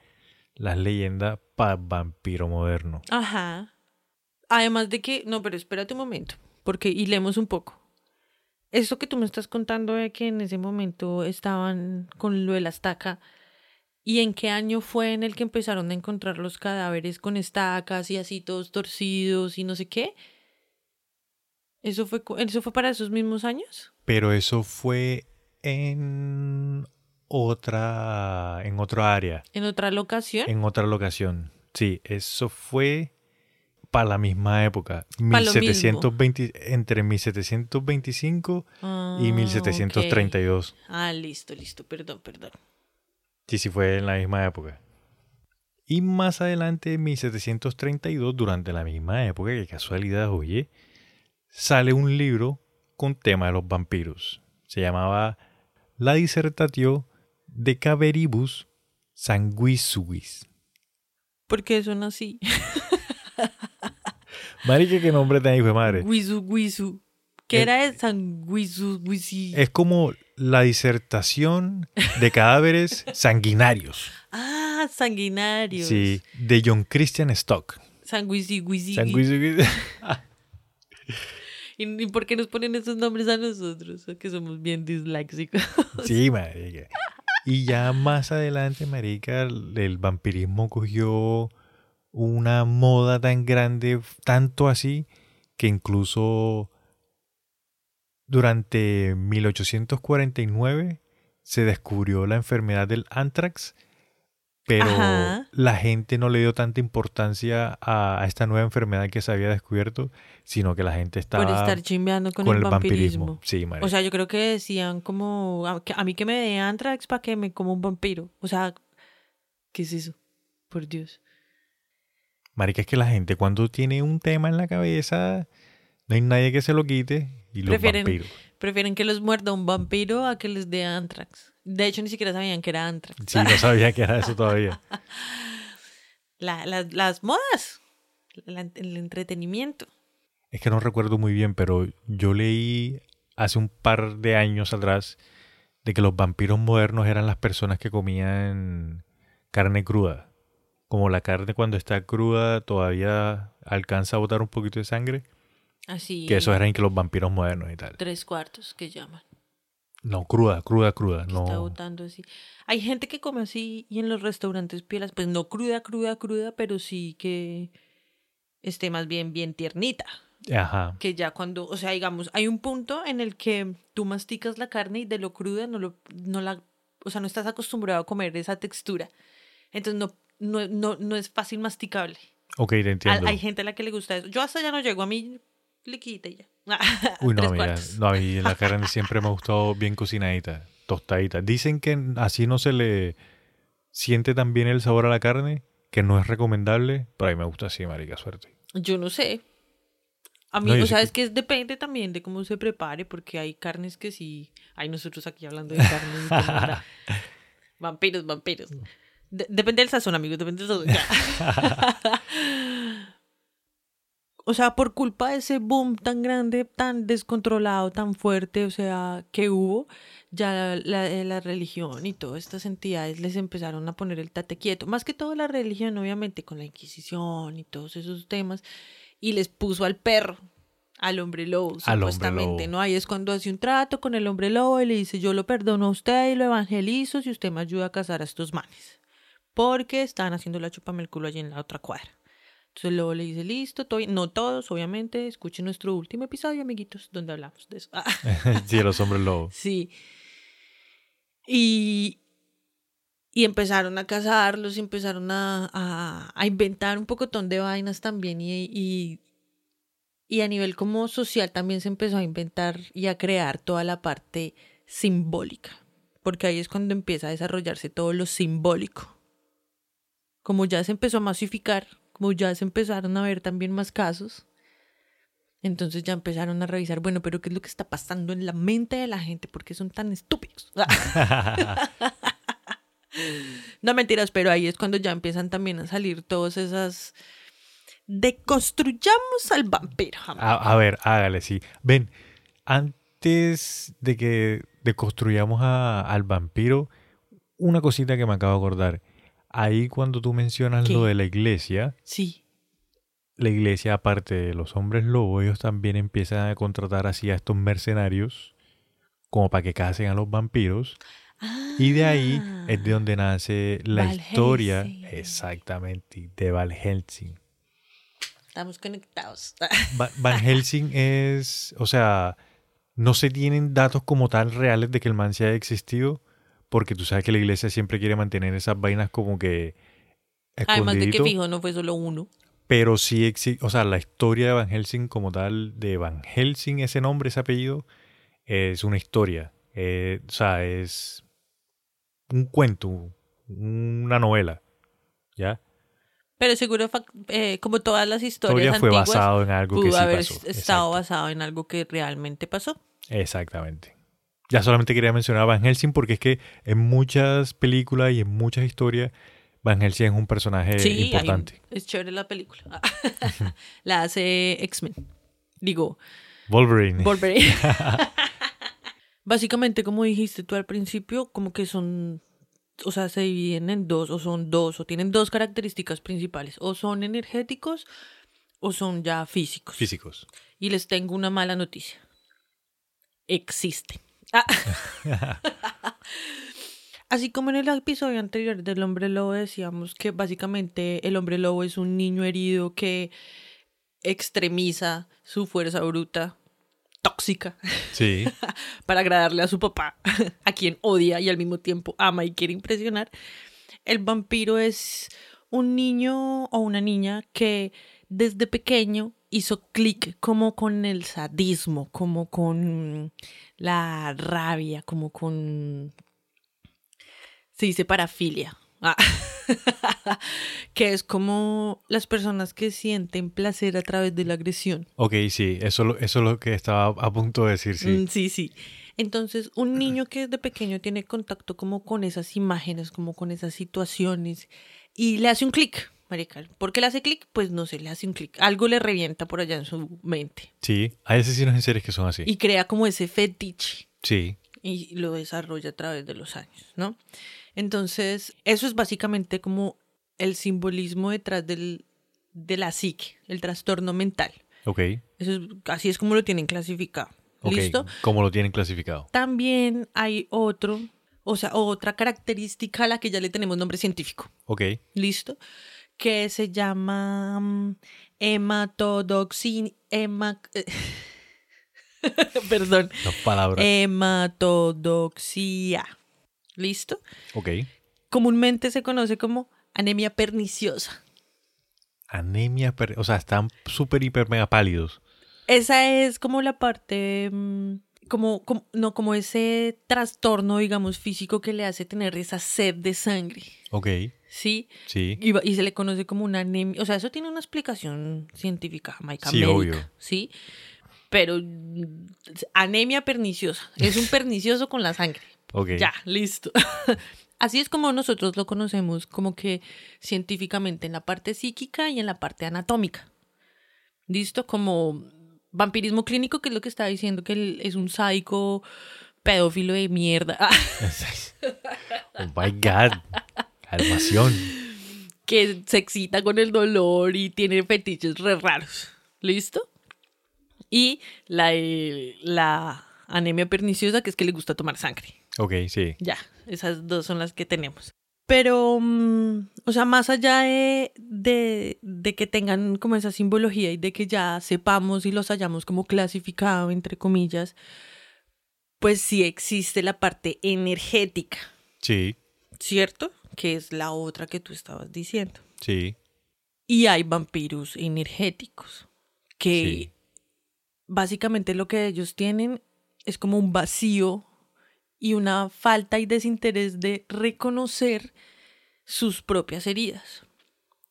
las leyendas para vampiro moderno. Ajá. Además de que, no, pero espérate un momento, porque y leemos un poco. eso que tú me estás contando de que en ese momento estaban con lo de la estaca, ¿y en qué año fue en el que empezaron a encontrar los cadáveres con estacas y así todos torcidos y no sé qué? ¿Eso fue, eso fue para esos mismos años? Pero eso fue en otra, en otra área, ¿En otra locación? en otra locación. Sí, eso fue para la misma época. Pa' lo mismo. 1720, entre 1725 Ah, y ok. 1732. Ah, listo, listo, perdón, perdón. Sí, sí fue en la misma época. Y más adelante, en 1732, durante la misma época, qué casualidad, oye, sale un libro con tema de los vampiros. Se llamaba La Dissertatio de Caveribus Sanguisuis. ¿Por qué son así? Marica, qué nombre tan hijo de madre. Guizu, guizu. ¿Qué Eh, era el sanguizu, guizi? Es como la disertación de cadáveres sanguinarios. Ah, sanguinarios. Sí, de John Christian Stock. Sanguizi, guizi. Sanguisuis. ¿Y, y por qué nos ponen esos nombres a nosotros? Que somos bien disléxicos. Sí, marica. Y ya más adelante, marica, el, vampirismo cogió una moda tan grande, tanto así, que incluso durante 1849 se descubrió la enfermedad del anthrax, pero Ajá. la gente no le dio tanta importancia a, a esta nueva enfermedad que se había descubierto, sino que la gente estaba por estar chimbeando con, con el, el vampirismo. vampirismo. Sí, marica. O sea, yo creo que decían como, a, que- a mí que me dé antrax para que me coma un vampiro. O sea, ¿qué es eso? Por Dios. Marica, es que la gente cuando tiene un tema en la cabeza, no hay nadie que se lo quite y los Prefieren- vampiros. Prefieren que los muerda un vampiro a que les dé antrax. De hecho, ni siquiera sabían que era antrax. Sí, no sabía que era eso todavía. La- las- las modas. la- el entretenimiento. Es que no recuerdo muy bien, pero yo leí hace un par de años atrás de que los vampiros modernos eran las personas que comían carne cruda. Como la carne cuando está cruda todavía alcanza a botar un poquito de sangre. Así. Que eso eran que los vampiros modernos y tal. Tres cuartos que llaman. No, cruda, cruda, cruda. que Está No. botando así. Hay gente que come así y en los restaurantes pielas, pues no cruda, cruda, cruda, pero sí que esté más bien bien tiernita. Ajá. Que ya cuando, o sea, digamos, hay un punto en el que tú masticas la carne y de lo cruda no lo, no la, o sea, no estás acostumbrado a comer esa textura. Entonces no, no, no, no es fácil masticable. Ok, te entiendo. hay gente a la que le gusta eso. Yo hasta ya no llego, a mí le quita y ya. Uy, no, mira, no, a mí la carne siempre me ha gustado bien cocinadita, tostadita. Dicen que así no se le siente tan bien el sabor a la carne, que no es recomendable, pero a mí me gusta así, marica, suerte. Yo no sé. A mí, No, o sea, que- es que depende también de cómo se prepare, porque hay carnes que sí. Hay nosotros aquí hablando de carnes. era. vampiros, vampiros. De- depende del sazón, amigos, depende del sazón. O sea, por culpa de ese boom tan grande, tan descontrolado, tan fuerte, o sea, que hubo, ya la, eh, la religión y todas estas entidades les empezaron a poner el tate quieto. Más que todo la religión, obviamente, con la Inquisición y todos esos temas, y les puso al perro, al hombre lobo, Al hombre supuestamente, lobo. ¿no? Ahí es cuando hace un trato con el hombre lobo y le dice, yo lo perdono a usted y lo evangelizo si usted me ayuda a cazar a estos manes. Porque están haciendo la chupame el culo allí en la otra cuadra. Entonces luego le dice, listo, todo bien". no todos, obviamente, escuchen nuestro último episodio, amiguitos, donde hablamos de eso. sí, los hombres lobos. Sí. Y, y empezaron a casarlos y empezaron a, a, a inventar un pocotón de vainas también. Y, y, y a nivel como social también se empezó a inventar y a crear toda la parte simbólica. Porque ahí es cuando empieza a desarrollarse todo lo simbólico. Como ya se empezó a masificar, como ya se empezaron a ver también más casos, entonces ya empezaron a revisar, bueno, pero ¿qué es lo que está pasando en la mente de la gente? ¿Por qué son tan estúpidos? no mentiras, pero ahí es cuando ya empiezan también a salir todas esas... Deconstruyamos al vampiro. A, ver, hágale, sí. Ven, antes de que deconstruyamos a- al vampiro, una cosita que me acabo de acordar. Ahí cuando tú mencionas ¿Qué? lo de la iglesia, Sí. la iglesia, aparte de los hombres lobos, ellos también empiezan a contratar así a estos mercenarios como para que casen a los vampiros. Y de ahí es de donde nace la historia, Helsing. exactamente, de Van Helsing. Estamos conectados. Va- Van Helsing es, o sea, no se tienen datos como tal reales de que el man se haya existido, porque tú sabes que la iglesia siempre quiere mantener esas vainas como que Además de que fijo, no fue solo uno. pero sí existe, o sea, la historia de Van Helsing como tal, de Van Helsing, ese nombre, ese apellido, es una historia, eh, o sea, es un cuento, una novela, ¿ya? Pero seguro, eh, como todas las La historias historia fue antiguas, basado en algo que pudo sí haber pasó. estado Exacto. basado en algo que realmente pasó. Exactamente. Ya solamente quería mencionar a Van Helsing porque es que en muchas películas y en muchas historias Van Helsing es un personaje sí, hay- importante. es chévere la película. la hace X-Men. Digo, Wolverine. Wolverine. Básicamente, como dijiste tú al principio, como que son, o sea, se dividen en dos, o son dos, o tienen dos características principales, o son energéticos o son ya físicos. Físicos. Y les tengo una mala noticia. Existen. Ah. Así como en el episodio anterior del hombre lobo decíamos que básicamente el hombre lobo es un niño herido que extremiza su fuerza bruta tóxica Sí. para agradarle a su papá, a quien odia y al mismo tiempo ama y quiere impresionar. El vampiro es un niño o una niña que desde pequeño hizo clic como con el sadismo, como con la rabia, como con... Se dice parafilia. Ah. que es como las personas que sienten placer a través de la agresión. Ok, sí. Eso, eso es lo que estaba a punto de decir, sí. Mm, sí, sí. Entonces, un niño que desde pequeño tiene contacto como con esas imágenes, como con esas situaciones, y le hace un clic, marica. ¿Por qué le hace clic? Pues no sé, le hace un clic. Algo le revienta por allá en su mente. Sí. Hay asesinos en series que son así. Y crea como ese fetiche Sí. y lo desarrolla a través de los años, ¿no? Entonces, eso es básicamente como el simbolismo detrás del, de la psique, el trastorno mental. Ok. Eso es, así es como lo tienen clasificado. Ok. ¿Listo? ¿Cómo lo tienen clasificado? También hay otro, o sea, otra característica a la que ya le tenemos nombre científico. Ok. ¿Listo? Que se llama mm, hematodoxin... hema- Perdón. Las palabras. Hematodoxia. ¿Listo? ok. Comúnmente se conoce como anemia perniciosa. Anemia. per- O sea, están súper, hiper, mega pálidos. Esa es como la parte, mm, como, como- no, como ese trastorno, digamos, físico que le hace tener esa sed de sangre, Ok. ¿Sí? Sí. Y, se le conoce como una anemia, o sea, eso tiene una explicación científica, jamaica Sí, médica, obvio. ¿sí? Pero anemia perniciosa, es un pernicioso con la sangre. Ok. Ya, listo. Así es como nosotros lo conocemos, como que científicamente en la parte psíquica y en la parte anatómica. ¿Listo? Como vampirismo clínico, que es lo que estaba diciendo, que él es un sádico pedófilo de mierda, Oh my God. Calmación. que se excita con el dolor y tiene fetiches re raros. ¿Listo? Y la, eh, la anemia perniciosa, que es que le gusta tomar sangre. Ok, sí. Ya, esas dos son las que tenemos. Pero, mm, o sea, más allá de, de, de que tengan como esa simbología y de que ya sepamos y los hayamos como clasificado, entre comillas, pues sí existe la parte energética, Sí. ¿cierto? Que es la otra que tú estabas diciendo. Sí. Y hay vampiros energéticos, que Sí. básicamente lo que ellos tienen es como un vacío y una falta y desinterés de reconocer sus propias heridas.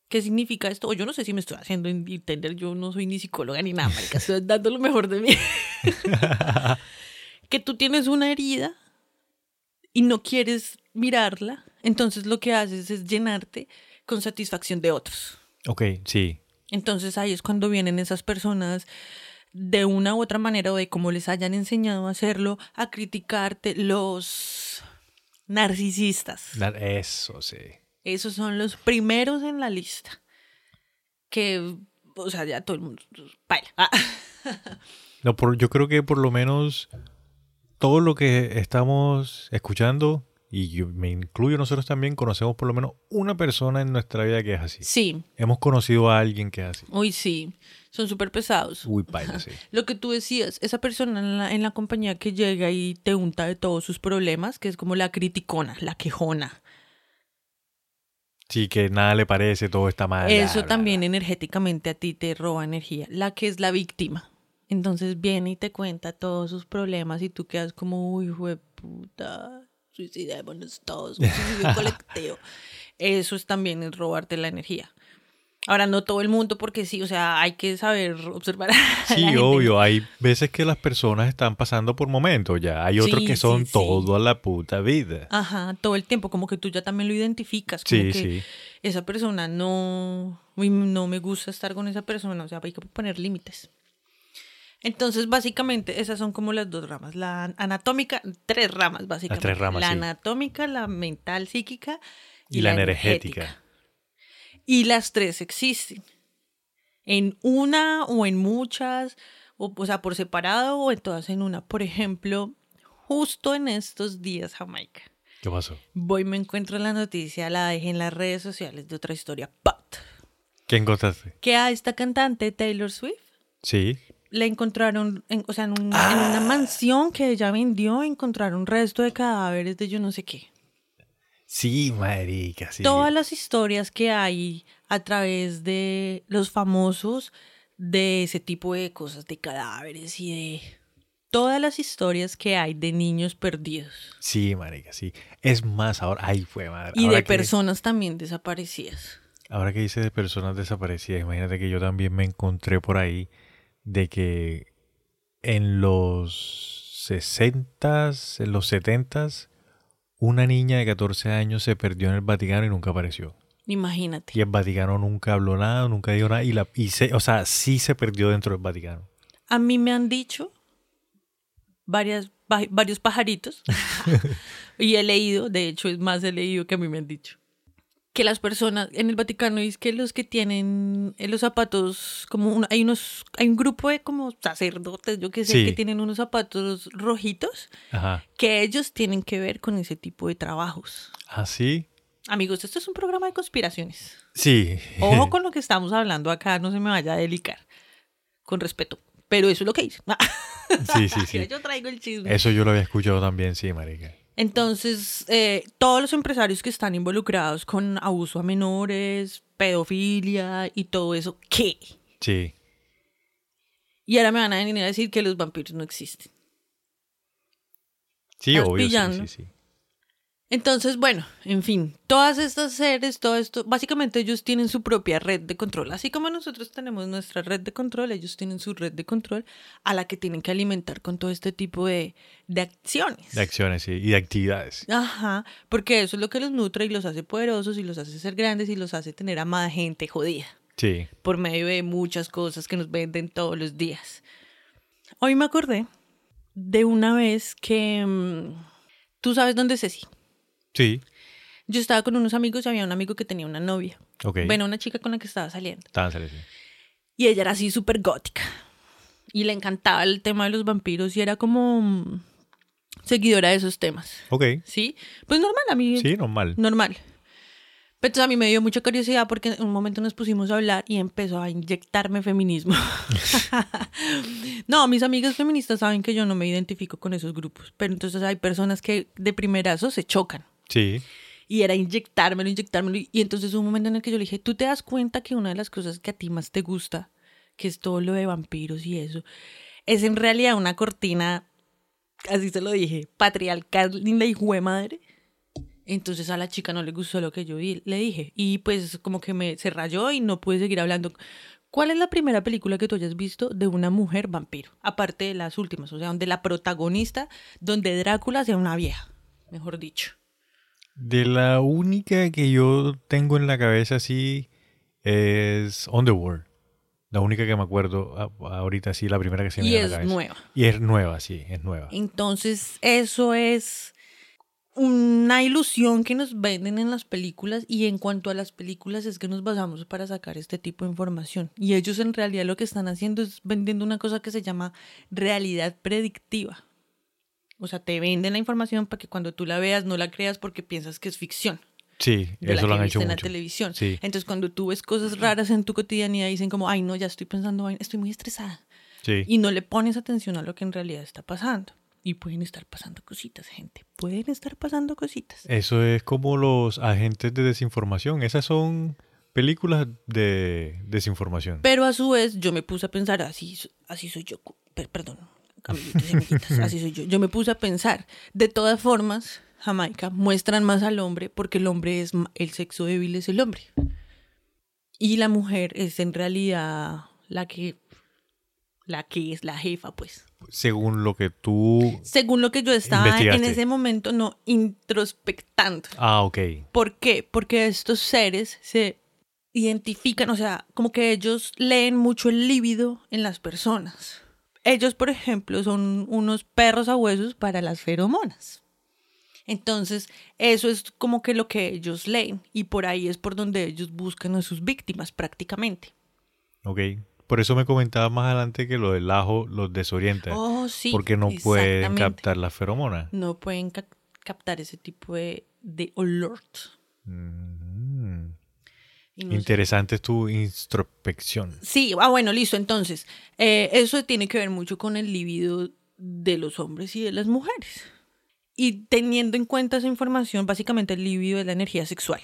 ¿Qué significa esto? O yo no sé si me estoy haciendo entender, yo no soy ni psicóloga ni nada, marica, estoy dando lo mejor de mí. que tú tienes una herida y no quieres mirarla, entonces lo que haces es llenarte con satisfacción de otros. Ok, sí. Entonces ahí es cuando vienen esas personas de una u otra manera o de cómo les hayan enseñado a hacerlo, a criticarte los narcisistas. Eso, sí. Esos son los primeros en la lista. Que, o sea, ya todo el mundo baila. Ah, No, por, yo creo que por lo menos todo lo que estamos escuchando, y yo me incluyo nosotros también, conocemos por lo menos una persona en nuestra vida que es así. Sí. Hemos conocido a alguien que es así. Uy, sí. Son súper pesados. Uy, paila, sí. Lo que tú decías, esa persona en la, en la compañía que llega y te unta de todos sus problemas, que es como la criticona, la quejona. Sí, que nada le parece, todo está mal. Eso bla, bla, también bla. energéticamente a ti te roba energía. La que es la víctima. Entonces viene y te cuenta todos sus problemas y tú quedas como, uy, puta, suicidémonos todos, un suicidio colectivo. Eso es también el robarte la energía. Ahora, no todo el mundo, porque sí, o sea, hay que saber observar. a la Sí, gente. obvio. Hay veces que las personas están pasando por momentos ya. Hay otros Sí, que son sí, sí. toda la puta vida. Ajá, todo el tiempo, como que tú ya también lo identificas. Como Sí, que sí. esa persona no, no me gusta estar con esa persona, o sea, hay que poner límites. Entonces, básicamente, esas son como las dos ramas. La anatómica, tres ramas, básicamente. tres ramas, La sí. anatómica, la mental, psíquica Y la energética. Y las tres existen. En una o en muchas, o, o sea, por separado o en todas en una. Por ejemplo, justo en estos días, Jamaica. ¿Qué pasó? Voy, me encuentro la noticia, la dejé en las redes sociales de otra historia. But, ¿Qué encontraste? que a esta cantante Taylor Swift Sí. Le encontraron, en- o sea, en, un- en una mansión que ella vendió, encontraron resto de cadáveres de yo no sé qué. Sí, marica, sí. Todas las historias que hay a través de los famosos de ese tipo de cosas, de cadáveres y de todas las historias que hay de niños perdidos Sí, marica, sí. Es más, ahora... Ay, fue madre. y ahora de que- personas también desaparecidas. Ahora que dice de personas desaparecidas, imagínate que yo también me encontré por ahí de que en los 60s, en los 70s, una niña de 14 años se perdió en el Vaticano y nunca apareció. Imagínate. Y el Vaticano nunca habló nada, nunca dijo nada. Y, la, y se, o sea, sí se perdió dentro del Vaticano. A mí me han dicho varias, varios pajaritos y he leído, de hecho es más he leído que a mí me han dicho, que las personas en el Vaticano es que los que tienen en los zapatos, como un- hay unos, hay un grupo de como sacerdotes, yo que sé, Sí. que tienen unos zapatos rojitos, Ajá. que ellos tienen que ver con ese tipo de trabajos. ¿Ah, sí? Amigos, esto es un programa de conspiraciones. Sí. Ojo con lo que estamos hablando acá, no se me vaya a delicar. Con respeto. Pero eso es lo que hice. Sí, sí, sí. Yo traigo el chisme. Eso yo lo había escuchado también, sí, marica. Entonces, eh, todos los empresarios que están involucrados con abuso a menores, pedofilia y todo eso, ¿qué? Sí. Y ahora me van a venir a decir que los vampiros no existen. Sí, Estás obvio, sí, sí, sí. Entonces, bueno, en fin, todas estas seres, todo esto, básicamente ellos tienen su propia red de control. Así como nosotros tenemos nuestra red de control, ellos tienen su red de control a la que tienen que alimentar con todo este tipo de, de acciones. De acciones, sí. Y de actividades. Ajá, porque eso es lo que los nutre y los hace poderosos y los hace ser grandes y los hace tener a más gente jodida Sí. por medio de muchas cosas que nos venden todos los días. Hoy me acordé de una vez que mm, tú sabes dónde es Ceci. Sí. Yo estaba con unos amigos y había un amigo que tenía una novia. Ok. Bueno, una chica con la que estaba saliendo. Estaban saliendo, sí. Y ella era así súper gótica. Y le encantaba el tema de los vampiros y era como mm, seguidora de esos temas. Ok. ¿Sí? Pues normal, a mí. Sí, normal. Normal. Pero entonces a mí me dio mucha curiosidad porque en un momento nos pusimos a hablar y empezó a inyectarme feminismo. no, mis amigas feministas saben que yo no me identifico con esos grupos, pero entonces hay personas que de primerazo se chocan. Sí. Y era inyectármelo, inyectármelo. Y entonces un momento en el que yo le dije, ¿tú te das cuenta que una de las cosas que a ti más te gusta, que es todo lo de vampiros y eso, es en realidad una cortina, así se lo dije, patriarcal, linda y madre? Entonces a la chica no le gustó lo que yo le dije. Y pues como que me se rayó y no pude seguir hablando. ¿Cuál es la primera película que tú hayas visto de una mujer vampiro? Aparte de las últimas, o sea, donde la protagonista, donde Drácula sea una vieja, mejor dicho. De la única que yo tengo en la cabeza así es Underworld. La única que me acuerdo ahorita sí, la primera que se me Y viene a es la cabeza. nueva. Y es nueva, sí, es nueva. Entonces, eso es una ilusión que nos venden en las películas y en cuanto a las películas es que nos basamos para sacar este tipo de información. Y ellos en realidad lo que están haciendo es vendiendo una cosa que se llama realidad predictiva. O sea, te venden la información para que cuando tú la veas no la creas porque piensas que es ficción. Sí, de eso la lo han hecho en la mucho. televisión. Sí. Entonces, cuando tú ves cosas raras en tu cotidianidad, dicen como, ay, no, ya estoy pensando, estoy muy estresada. Sí. Y no le pones atención a lo que en realidad está pasando. Y pueden estar pasando cositas, gente. Pueden estar pasando cositas. Eso es como los agentes de desinformación. Esas son películas de desinformación. Pero a su vez, yo me puse a pensar, así, so- así soy yo. perdón, así soy yo. Yo me puse a pensar, de todas formas, Jamaica muestran más al hombre porque el hombre es, el sexo débil es el hombre. Y la mujer es en realidad la que, la que es la jefa, pues. Según lo que tú... Según lo que yo estaba en ese momento, no, introspectando. Ah, ok. ¿Por qué? Porque estos seres se identifican, o sea, como que ellos leen mucho el líbido en las personas. Ellos, por ejemplo, son unos perros a huesos para las feromonas. Entonces, eso es como que lo que ellos leen y por ahí es por donde ellos buscan a sus víctimas prácticamente. Ok. Por eso me comentaba más adelante que lo del ajo los desorienta. Oh, sí. porque no pueden captar la feromona. No pueden cap- captar ese tipo de, de olor. Mm. Y no. Interesante es tu introspección. Sí, ah, bueno, listo. Entonces, eh, eso tiene que ver mucho con el libido de los hombres y de las mujeres. Y teniendo en cuenta esa información, básicamente el libido es la energía sexual.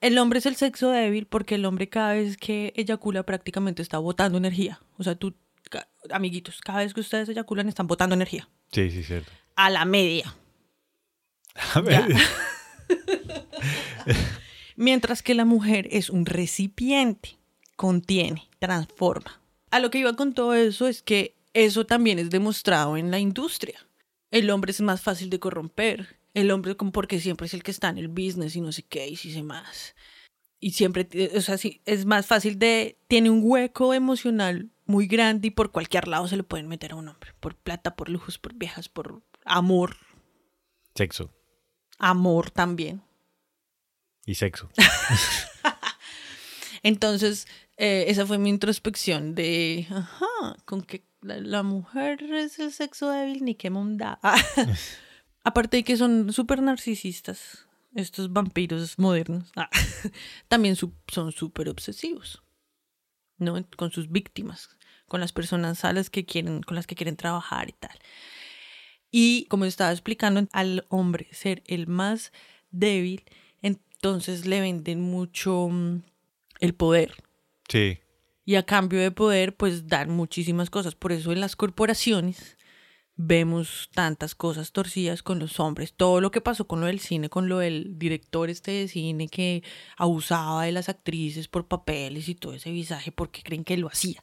El hombre es el sexo débil porque el hombre cada vez que eyacula prácticamente está botando energía. O sea, tú, amiguitos, cada vez que ustedes eyaculan están botando energía. Sí, sí, cierto. A la media. A ver, Mientras que la mujer es un recipiente, contiene, transforma. A lo que iba con todo eso es que eso también es demostrado en la industria. El hombre es más fácil de corromper. El hombre porque siempre es el que está en el business y no sé qué y si sé más. Y siempre, o sea, sí, es más fácil de... Tiene un hueco emocional muy grande y por cualquier lado se le pueden meter a un hombre. Por plata, por lujos, por viejas, por amor. Sexo. Amor también. Y sexo. Entonces, eh, esa fue mi introspección de, ajá, con que la, mujer es el sexo débil, ni qué monda. Aparte de que son súper narcisistas, estos vampiros modernos, ah, también son súper obsesivos, ¿no? Con sus víctimas, con las personas a las que quieren, con las que quieren trabajar y tal. Y como estaba explicando, al hombre ser el más débil, entonces le venden mucho mm, el poder. Sí. Y a cambio de poder, pues dan muchísimas cosas. Por eso en las corporaciones vemos tantas cosas torcidas con los hombres. Todo lo que pasó con lo del cine, con lo del director este de cine que abusaba de las actrices por papeles y todo ese visaje porque creen que lo hacía.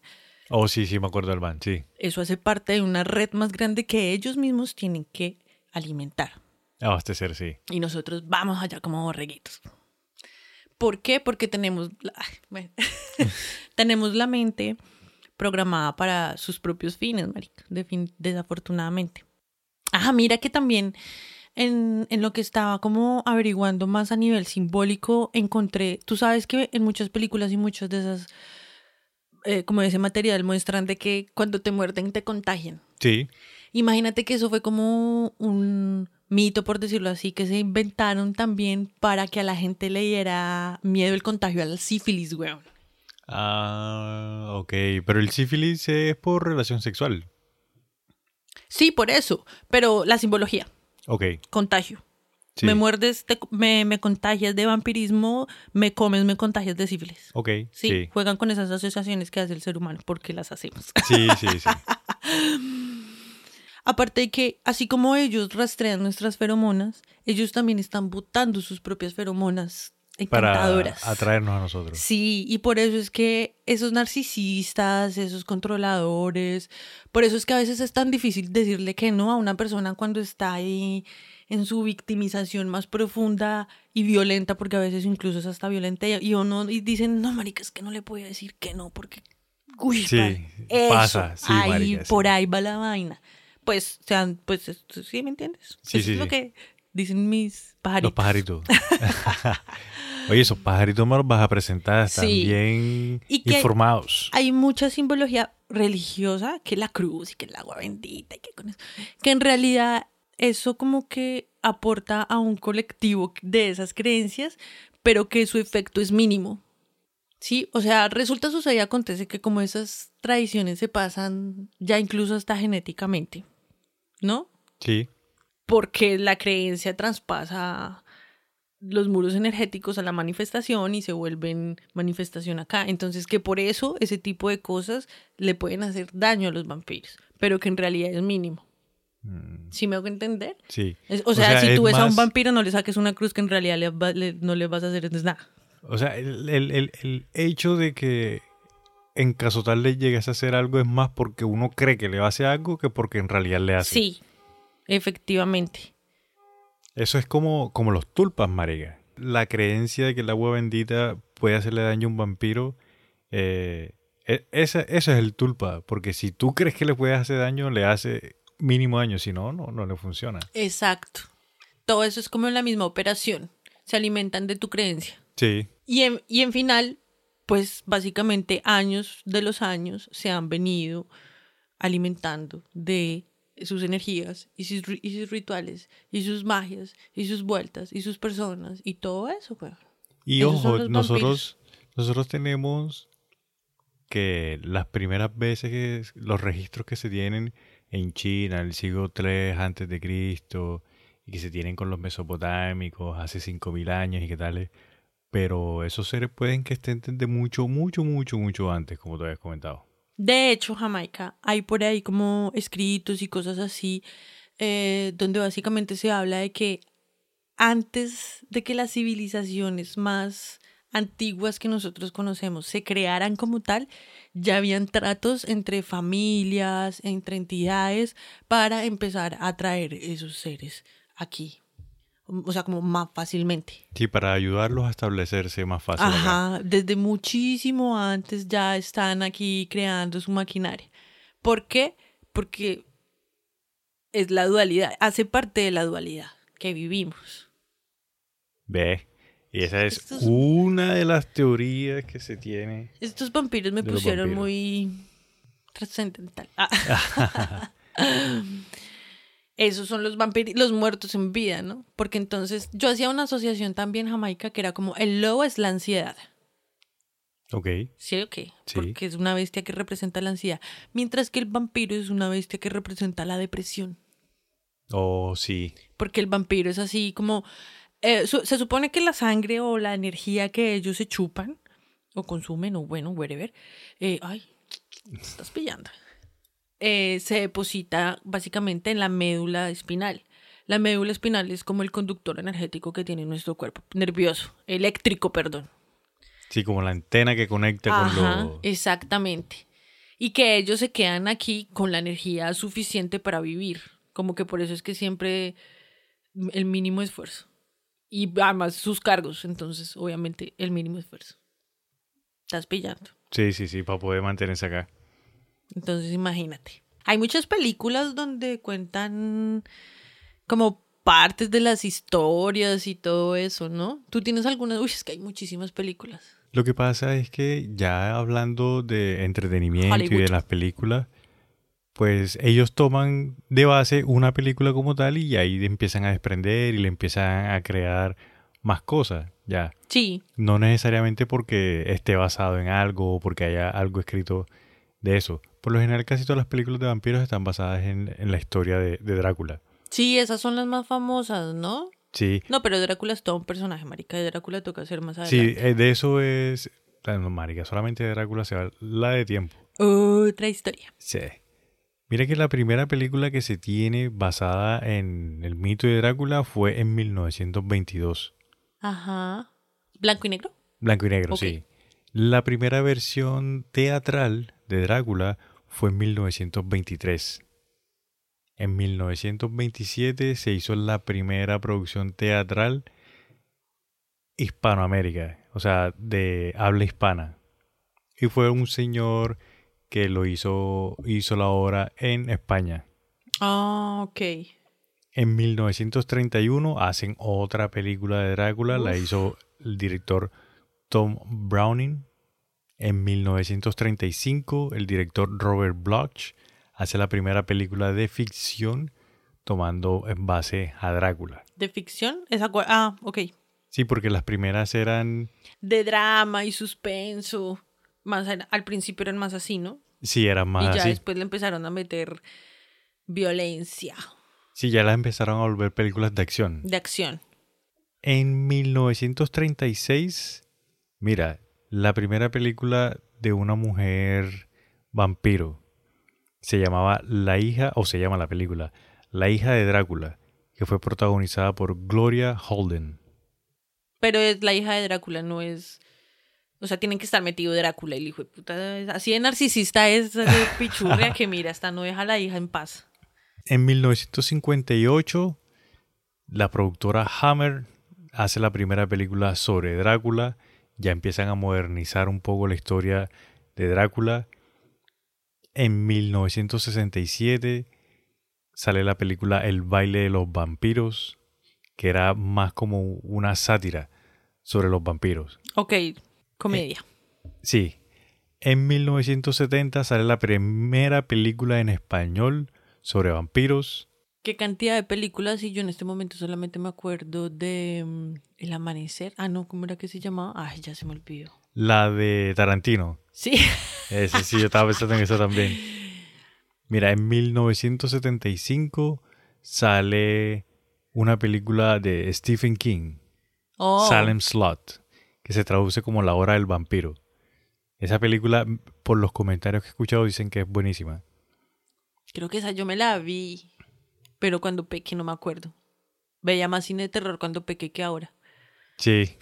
Oh, sí, sí, me acuerdo del man, sí. Eso hace parte de una red más grande que ellos mismos tienen que alimentar. Abastecer, sí. Y nosotros vamos allá como borreguitos. ¿Por qué? Porque tenemos, la- ay, bueno, tenemos la mente programada para sus propios fines, marica, desafortunadamente. Ajá, mira que también en, en lo que estaba como averiguando más a nivel simbólico, encontré, tú sabes que en muchas películas y muchas de esas, eh, como ese material, muestran de que cuando te muerden te contagian. Sí. Imagínate que eso fue como un mito, por decirlo así, que se inventaron también para que a la gente le diera miedo el contagio al sífilis, weón. Ah, ok. Pero el sífilis es por relación sexual. Sí, por eso, pero la simbología, Ok. contagio. Sí. Me muerdes, te- me, me contagias de vampirismo, me comes, me contagias de sífilis. Ok. Sí, Sí. juegan con esas asociaciones que hace el ser humano, porque las hacemos. Sí, sí, sí. Aparte de que, así como ellos rastrean nuestras feromonas, ellos también están botando sus propias feromonas Para encantadoras. atraernos a nosotros. Sí, y por eso es que esos narcisistas, esos controladores, por eso es que a veces es tan difícil decirle que no a una persona cuando está ahí en su victimización más profunda y violenta, porque a veces incluso es hasta violenta, y uno y dicen, no, marica, es que no le voy a decir que no, porque, uy, Sí, eso, pasa, sí, ahí, marica, sí. por ahí va la vaina. Pues, sean, pues, ¿sí me entiendes? Sí, Eso sí, es lo que dicen mis pajaritos. Los pajaritos. Oye, esos pajaritos me los vas a presentar. Están Sí. bien Y que- informados. hay mucha simbología religiosa, que la cruz y que el agua bendita y que con eso, que en realidad eso como que aporta a un colectivo de esas creencias, pero que su efecto es mínimo. Sí, o sea, resulta suceder y acontece que como esas tradiciones se pasan ya incluso hasta genéticamente, ¿no? Sí. Porque la creencia traspasa los muros energéticos a la manifestación y se vuelven manifestación acá. Entonces que por eso ese tipo de cosas le pueden hacer daño a los vampiros, pero que en realidad es mínimo. ¿Sí me hago entender? Sí. Es- o, O sea, sea, si tú ves a un vampiro, no le saques una cruz que en realidad le va- le- no le vas a hacer nada. O sea, el, el- el- el hecho de que en caso tal le llegues a hacer algo es más porque uno cree que le va a hacer algo que porque en realidad le hace. Sí, efectivamente. Eso es como, como los tulpas, marica. La creencia de que el agua bendita puede hacerle daño a un vampiro, eh, e- esa- eso es el tulpa. Porque si tú crees que le puedes hacer daño, le hace mínimo daño. Si no, no, no le funciona. Exacto. Todo eso es como la misma operación. Se alimentan de tu creencia. Sí, Y en, y en final, pues básicamente años de los años se han venido alimentando de sus energías y sus, ri- y sus rituales y sus magias y sus vueltas y sus personas y todo eso, pues. Y Esos ojo, nosotros, nosotros tenemos que las primeras veces que los registros que se tienen en China, el siglo III antes de Cristo, y que se tienen con los mesopotámicos hace 5000 años y qué tal, pero esos seres pueden que estén de mucho, mucho, mucho, mucho antes, como te habías comentado. De hecho, Jamaica, hay por ahí como escritos y cosas así, eh, donde básicamente se habla de que antes de que las civilizaciones más antiguas que nosotros conocemos se crearan como tal, ya habían tratos entre familias, entre entidades, para empezar a traer esos seres aquí. O sea, como más fácilmente. Sí, para ayudarlos a establecerse más fácil. acá. Ajá, desde muchísimo antes ya están aquí creando su maquinaria. ¿Por qué? Porque es la dualidad, hace parte de la dualidad que vivimos. Ve. Y esa es una de las teorías que se tiene. Estos vampiros me pusieron vampiros. muy trascendental. Ah. Esos son los vampiros, los muertos en vida, ¿no? Porque entonces yo hacía una asociación también jamaica que era como el lobo es la ansiedad. Ok. ¿Sí o qué? Sí. Porque es una bestia que representa la ansiedad. Mientras que el vampiro es una bestia que representa la depresión. Oh, sí. Porque el vampiro es así como... eh, su- se supone que la sangre o la energía que ellos se chupan o consumen o bueno, whatever. eh, ay, te estás pillando. Eh, se deposita básicamente en la médula espinal. La médula espinal es como el conductor energético que tiene nuestro cuerpo. Nervioso, eléctrico, perdón. Sí, como la antena que conecta con lo... exactamente. Y que ellos se quedan aquí con la energía suficiente para vivir. Como que por eso es que siempre el mínimo esfuerzo. Y además sus cargos, entonces obviamente el mínimo esfuerzo. Estás pillando. Sí, sí, sí, para poder mantenerse acá. Entonces imagínate. Hay muchas películas donde cuentan como partes de las historias y todo eso, ¿no? Tú tienes algunas... Uy, es que hay muchísimas películas. Lo que pasa es que ya hablando de entretenimiento y de las películas, pues ellos toman de base una película como tal y ahí empiezan a desprender y le empiezan a crear más cosas, ya. Sí, No necesariamente porque esté basado en algo o porque haya algo escrito de eso. Por lo general casi todas las películas de vampiros están basadas en, en la historia de, de Drácula. sí, esas son las más famosas, ¿no? Sí, No, pero Drácula es todo un personaje, marica. De Drácula toca hacer más sí, adelante. eh, de eso es... No, marica, solamente de Drácula se va la de tiempo. Otra historia. Sí. Mira que la primera película que se tiene basada en el mito de Drácula fue en 1922. Ajá. ¿Blanco y negro? Blanco y negro, sí. La primera versión teatral de Drácula fue en 1923. En 1927 se hizo la primera producción teatral hispanoamérica, o sea, de habla hispana. Y fue un señor que lo hizo, hizo la obra en España. Ah, ok. En 1931 hacen otra película de Drácula, la hizo el director Tom Browning. En 1935 el director Robert Bloch hace la primera película de ficción tomando en base a Drácula. ¿De ficción? Esa ah, ok. Sí, porque las primeras eran, De drama y suspenso. Más al, principio eran más así, ¿no? sí, eran más y ya así. después le empezaron a meter violencia Sí, ya las empezaron a volver películas de acción. de acción. En 1936, mira, la primera película de una mujer vampiro se llamaba La hija, o se llama la película, La hija de Drácula, que fue protagonizada por Gloria Holden. Pero es la hija de Drácula, no es. O sea, tienen que estar metido Drácula y el hijo de puta. Así de narcisista es de pichurria que mira, hasta no deja a la hija en paz. En 1958, la productora Hammer hace la primera película sobre Drácula. Ya empiezan a modernizar un poco la historia de Drácula. En 1967 sale la película El baile de los vampiros, que era más como una sátira sobre los vampiros. Ok, comedia. Sí. En 1970 sale la primera película en español sobre vampiros. ¿Qué cantidad de películas? Y yo en este momento solamente me acuerdo de mm, El Amanecer. Ah, no, ¿cómo era que se llamaba? Ay, ya se me olvidó. La de Tarantino. Sí. Ese sí, yo estaba pensando en eso también. Mira, en 1975 sale una película de Stephen King, Oh, Salem Slot, que se traduce como La Hora del Vampiro. Esa película, por los comentarios que he escuchado, dicen que es buenísima. creo que esa yo me la vi. Pero cuando pequé no me acuerdo. Veía más cine de terror cuando pequé que ahora. Sí.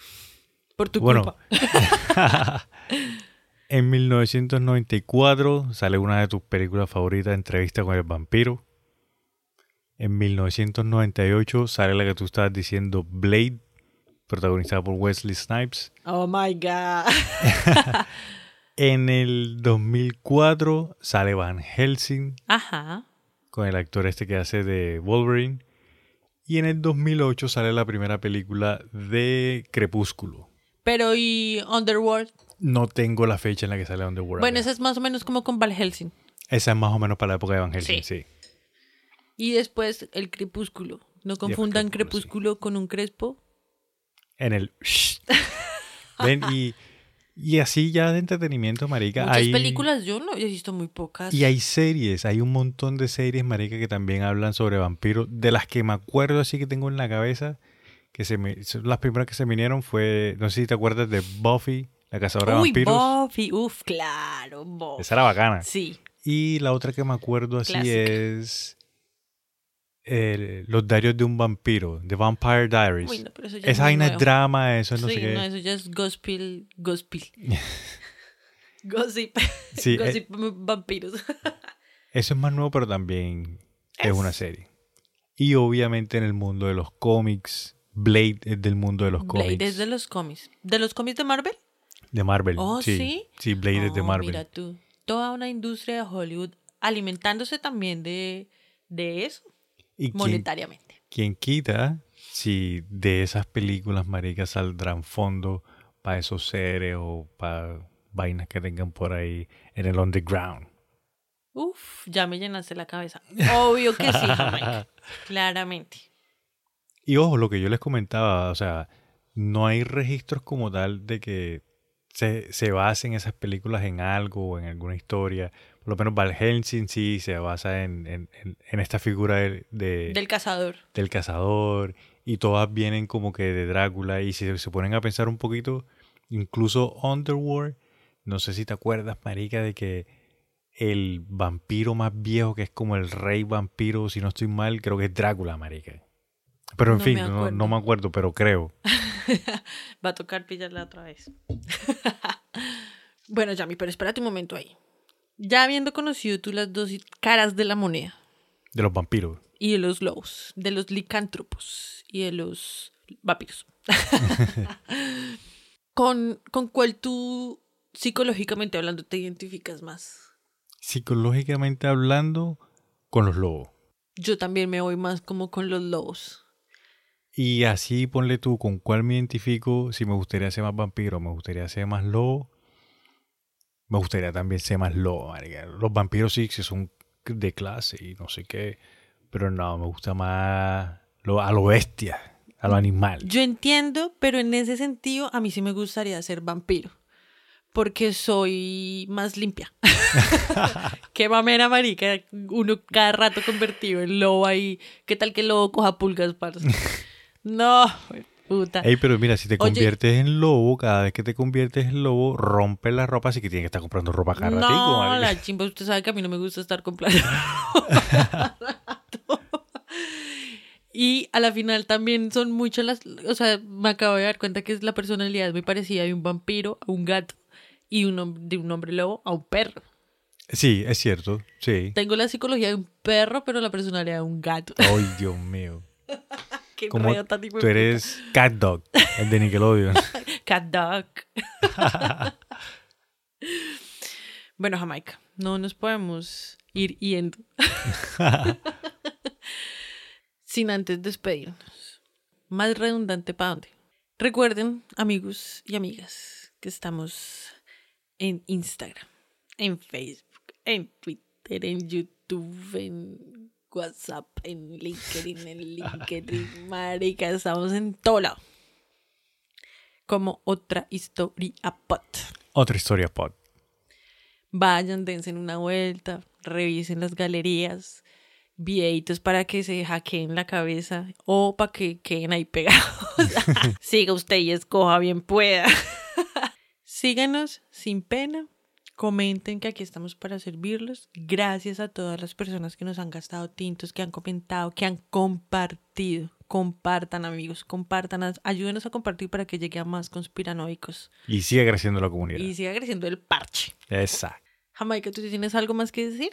Por tu Bueno. culpa. En 1994 sale una de tus películas favoritas, Entrevista con el vampiro. En 1998 sale la que tú estabas diciendo, Blade, protagonizada por Wesley Snipes. Oh my God. En el 2004 sale Van Helsing Ajá. Con el actor este que hace de Wolverine. Y en el 2008 sale la primera película de Crepúsculo. Pero y Underworld. No tengo la fecha en la que sale Underworld. Bueno, esa es más o menos como con Val Helsing. Esa es más o menos para la época de Van Helsing, sí. Y después el crepúsculo. No confundan Crepúsculo, crepúsculo con un crespo. En el... Ven, y, y así ya de entretenimiento, marica. Muchas hay, películas yo no he visto muy pocas. Y hay series, hay un montón de series, marica, que también hablan sobre vampiros. De las que me acuerdo así que tengo en la cabeza, que se me, las primeras que se vinieron fue, no sé si te acuerdas de Buffy, la cazadora de vampiros. Buffy. Uf, claro, Buffy. Esa era bacana. Sí. Y la otra que me acuerdo así Clásica. es Los diarios de un vampiro, The Vampire Diaries. Uy, no, pero eso ya es Esa vaina es drama, eso es no sí, sé qué. no, eso ya es gospel. Gospel. Gossip. Sí, eh, Gossip vampiros. Eso es más nuevo, pero también es, Es. una serie. Y obviamente en el mundo de los cómics, Blade es del mundo de los Blade cómics. es de los cómics. ¿De los cómics de Marvel? De Marvel. Oh, ¿sí? Sí, Blade es de Marvel. Mira tú. Toda una industria de Hollywood alimentándose también de, de eso y quien, monetariamente. quien quita si de esas películas maricas saldrán fondos para esos seres o para vainas que tengan por ahí en el underground. Uf, ya me llenaste la cabeza. Obvio que sí, Jamaica. Claramente. Y ojo, lo que yo les comentaba, o sea, no hay registros como tal de que se, se basen esas películas en algo o en alguna historia. Por lo menos Helsing sí se basa en, en, en- esta figura de, de- Del cazador. del cazador y todas vienen como que de Drácula y si se ponen a pensar un poquito, incluso Underworld, no sé si te acuerdas, marica, de que el vampiro más viejo que es como el rey vampiro, si no estoy mal, creo que es Drácula, marica. Pero en No fin, me no, no me acuerdo, pero creo. Va a tocar pillarla otra vez. bueno, Yami, pero espérate un momento ahí. Ya habiendo conocido tú las dos caras de la moneda De los vampiros. y de los lobos, de los licántropos y de los vampiros. ¿Con, ¿Con cuál tú, psicológicamente hablando, te identificas más? Psicológicamente hablando, con los lobos. Yo también me voy más como con los lobos. Y así ponle tú con cuál me identifico, si me gustaría ser más vampiro, me gustaría ser más lobo, me gustaría también ser más lobo, marica. Los vampiros sí que son de clase y no sé qué, Pero no, me gusta más lo, a lo bestia, a lo animal. Yo entiendo, pero en ese sentido a mí sí me gustaría ser vampiro. Porque soy más limpia. Qué mamera, marica. Uno cada rato convertido en lobo ahí. ¿Qué tal que el lobo coja pulgas, parce? No, puta. Ey, pero mira, si te Oye. conviertes en lobo, cada vez que te conviertes en lobo, rompe la ropa, así que tienes que estar comprando ropa cada No, la chimba, usted sabe que a mí no me gusta estar comprando. y a la final también son muchas las, o sea, me acabo de dar cuenta que es la personalidad muy parecida de un vampiro a un gato y un, de un hombre lobo a un perro. Sí, es cierto, sí. Tengo la psicología de un perro, pero la personalidad de un gato. Ay, Dios mío. Qué Como tan tú eres Cat Dog, el de Nickelodeon. Cat dog. bueno, Jamaica, no nos podemos ir yendo. Sin antes despedirnos. Más redundante para dónde. Recuerden, amigos y amigas, que estamos en Instagram, en Facebook, en Twitter, en YouTube, en WhatsApp, en LinkedIn, en LinkedIn, marica, estamos en todo lado. Como otra historia pot. Otra historia pod. Vayan, dense una vuelta, revisen las galerías, videitos para que se hackeen la cabeza o para que queden ahí pegados. Siga usted y escoja bien pueda. Síganos sin pena. Comenten que aquí estamos para servirlos. Gracias a todas las personas que nos han gastado tintos, que han comentado, que han compartido. Compartan, amigos, compartan. Ayúdenos a compartir para que llegue a más conspiranoicos Y sigue creciendo la comunidad. y siga creciendo el parche. Exacto. Jamaica, ¿tú tienes algo más que decir?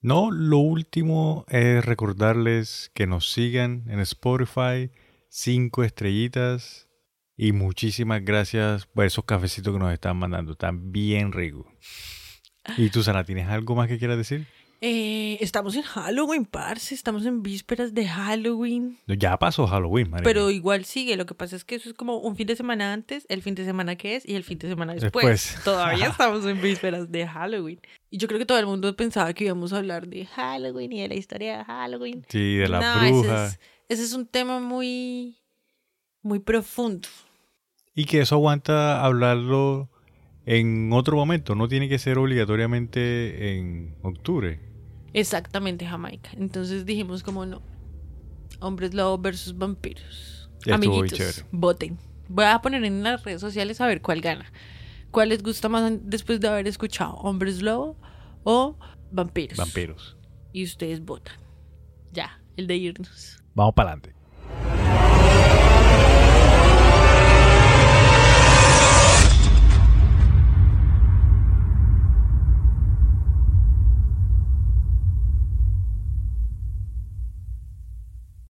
No, lo último es recordarles que nos sigan en Spotify, cinco estrellitas y muchísimas gracias por esos cafecitos que nos están mandando. Están bien ricos. ¿Y tú, Sana, tienes algo más que quieras decir? Eh, estamos en Halloween, parce. Estamos en vísperas de Halloween. Ya pasó Halloween, marica. Pero igual sigue. Lo que pasa es que eso es como un fin de semana antes, el fin de semana que es y el fin de semana después. Después. Todavía estamos en vísperas de Halloween. Y yo creo que todo el mundo pensaba que íbamos a hablar de Halloween y de la historia de Halloween. Sí, de la No, ese bruja. es- ese es un tema muy, muy profundo. Y que eso aguanta hablarlo en otro momento. No tiene que ser obligatoriamente en octubre. Exactamente, Jamaica. Entonces dijimos como no. Hombres lobo versus vampiros. Ya Amiguitos, voten. Voy a poner en las redes sociales a ver cuál gana. ¿Cuál les gusta más después de haber escuchado? ¿Hombres lobo o vampiros? Vampiros. Y ustedes votan. Ya, el de irnos. Vamos para adelante.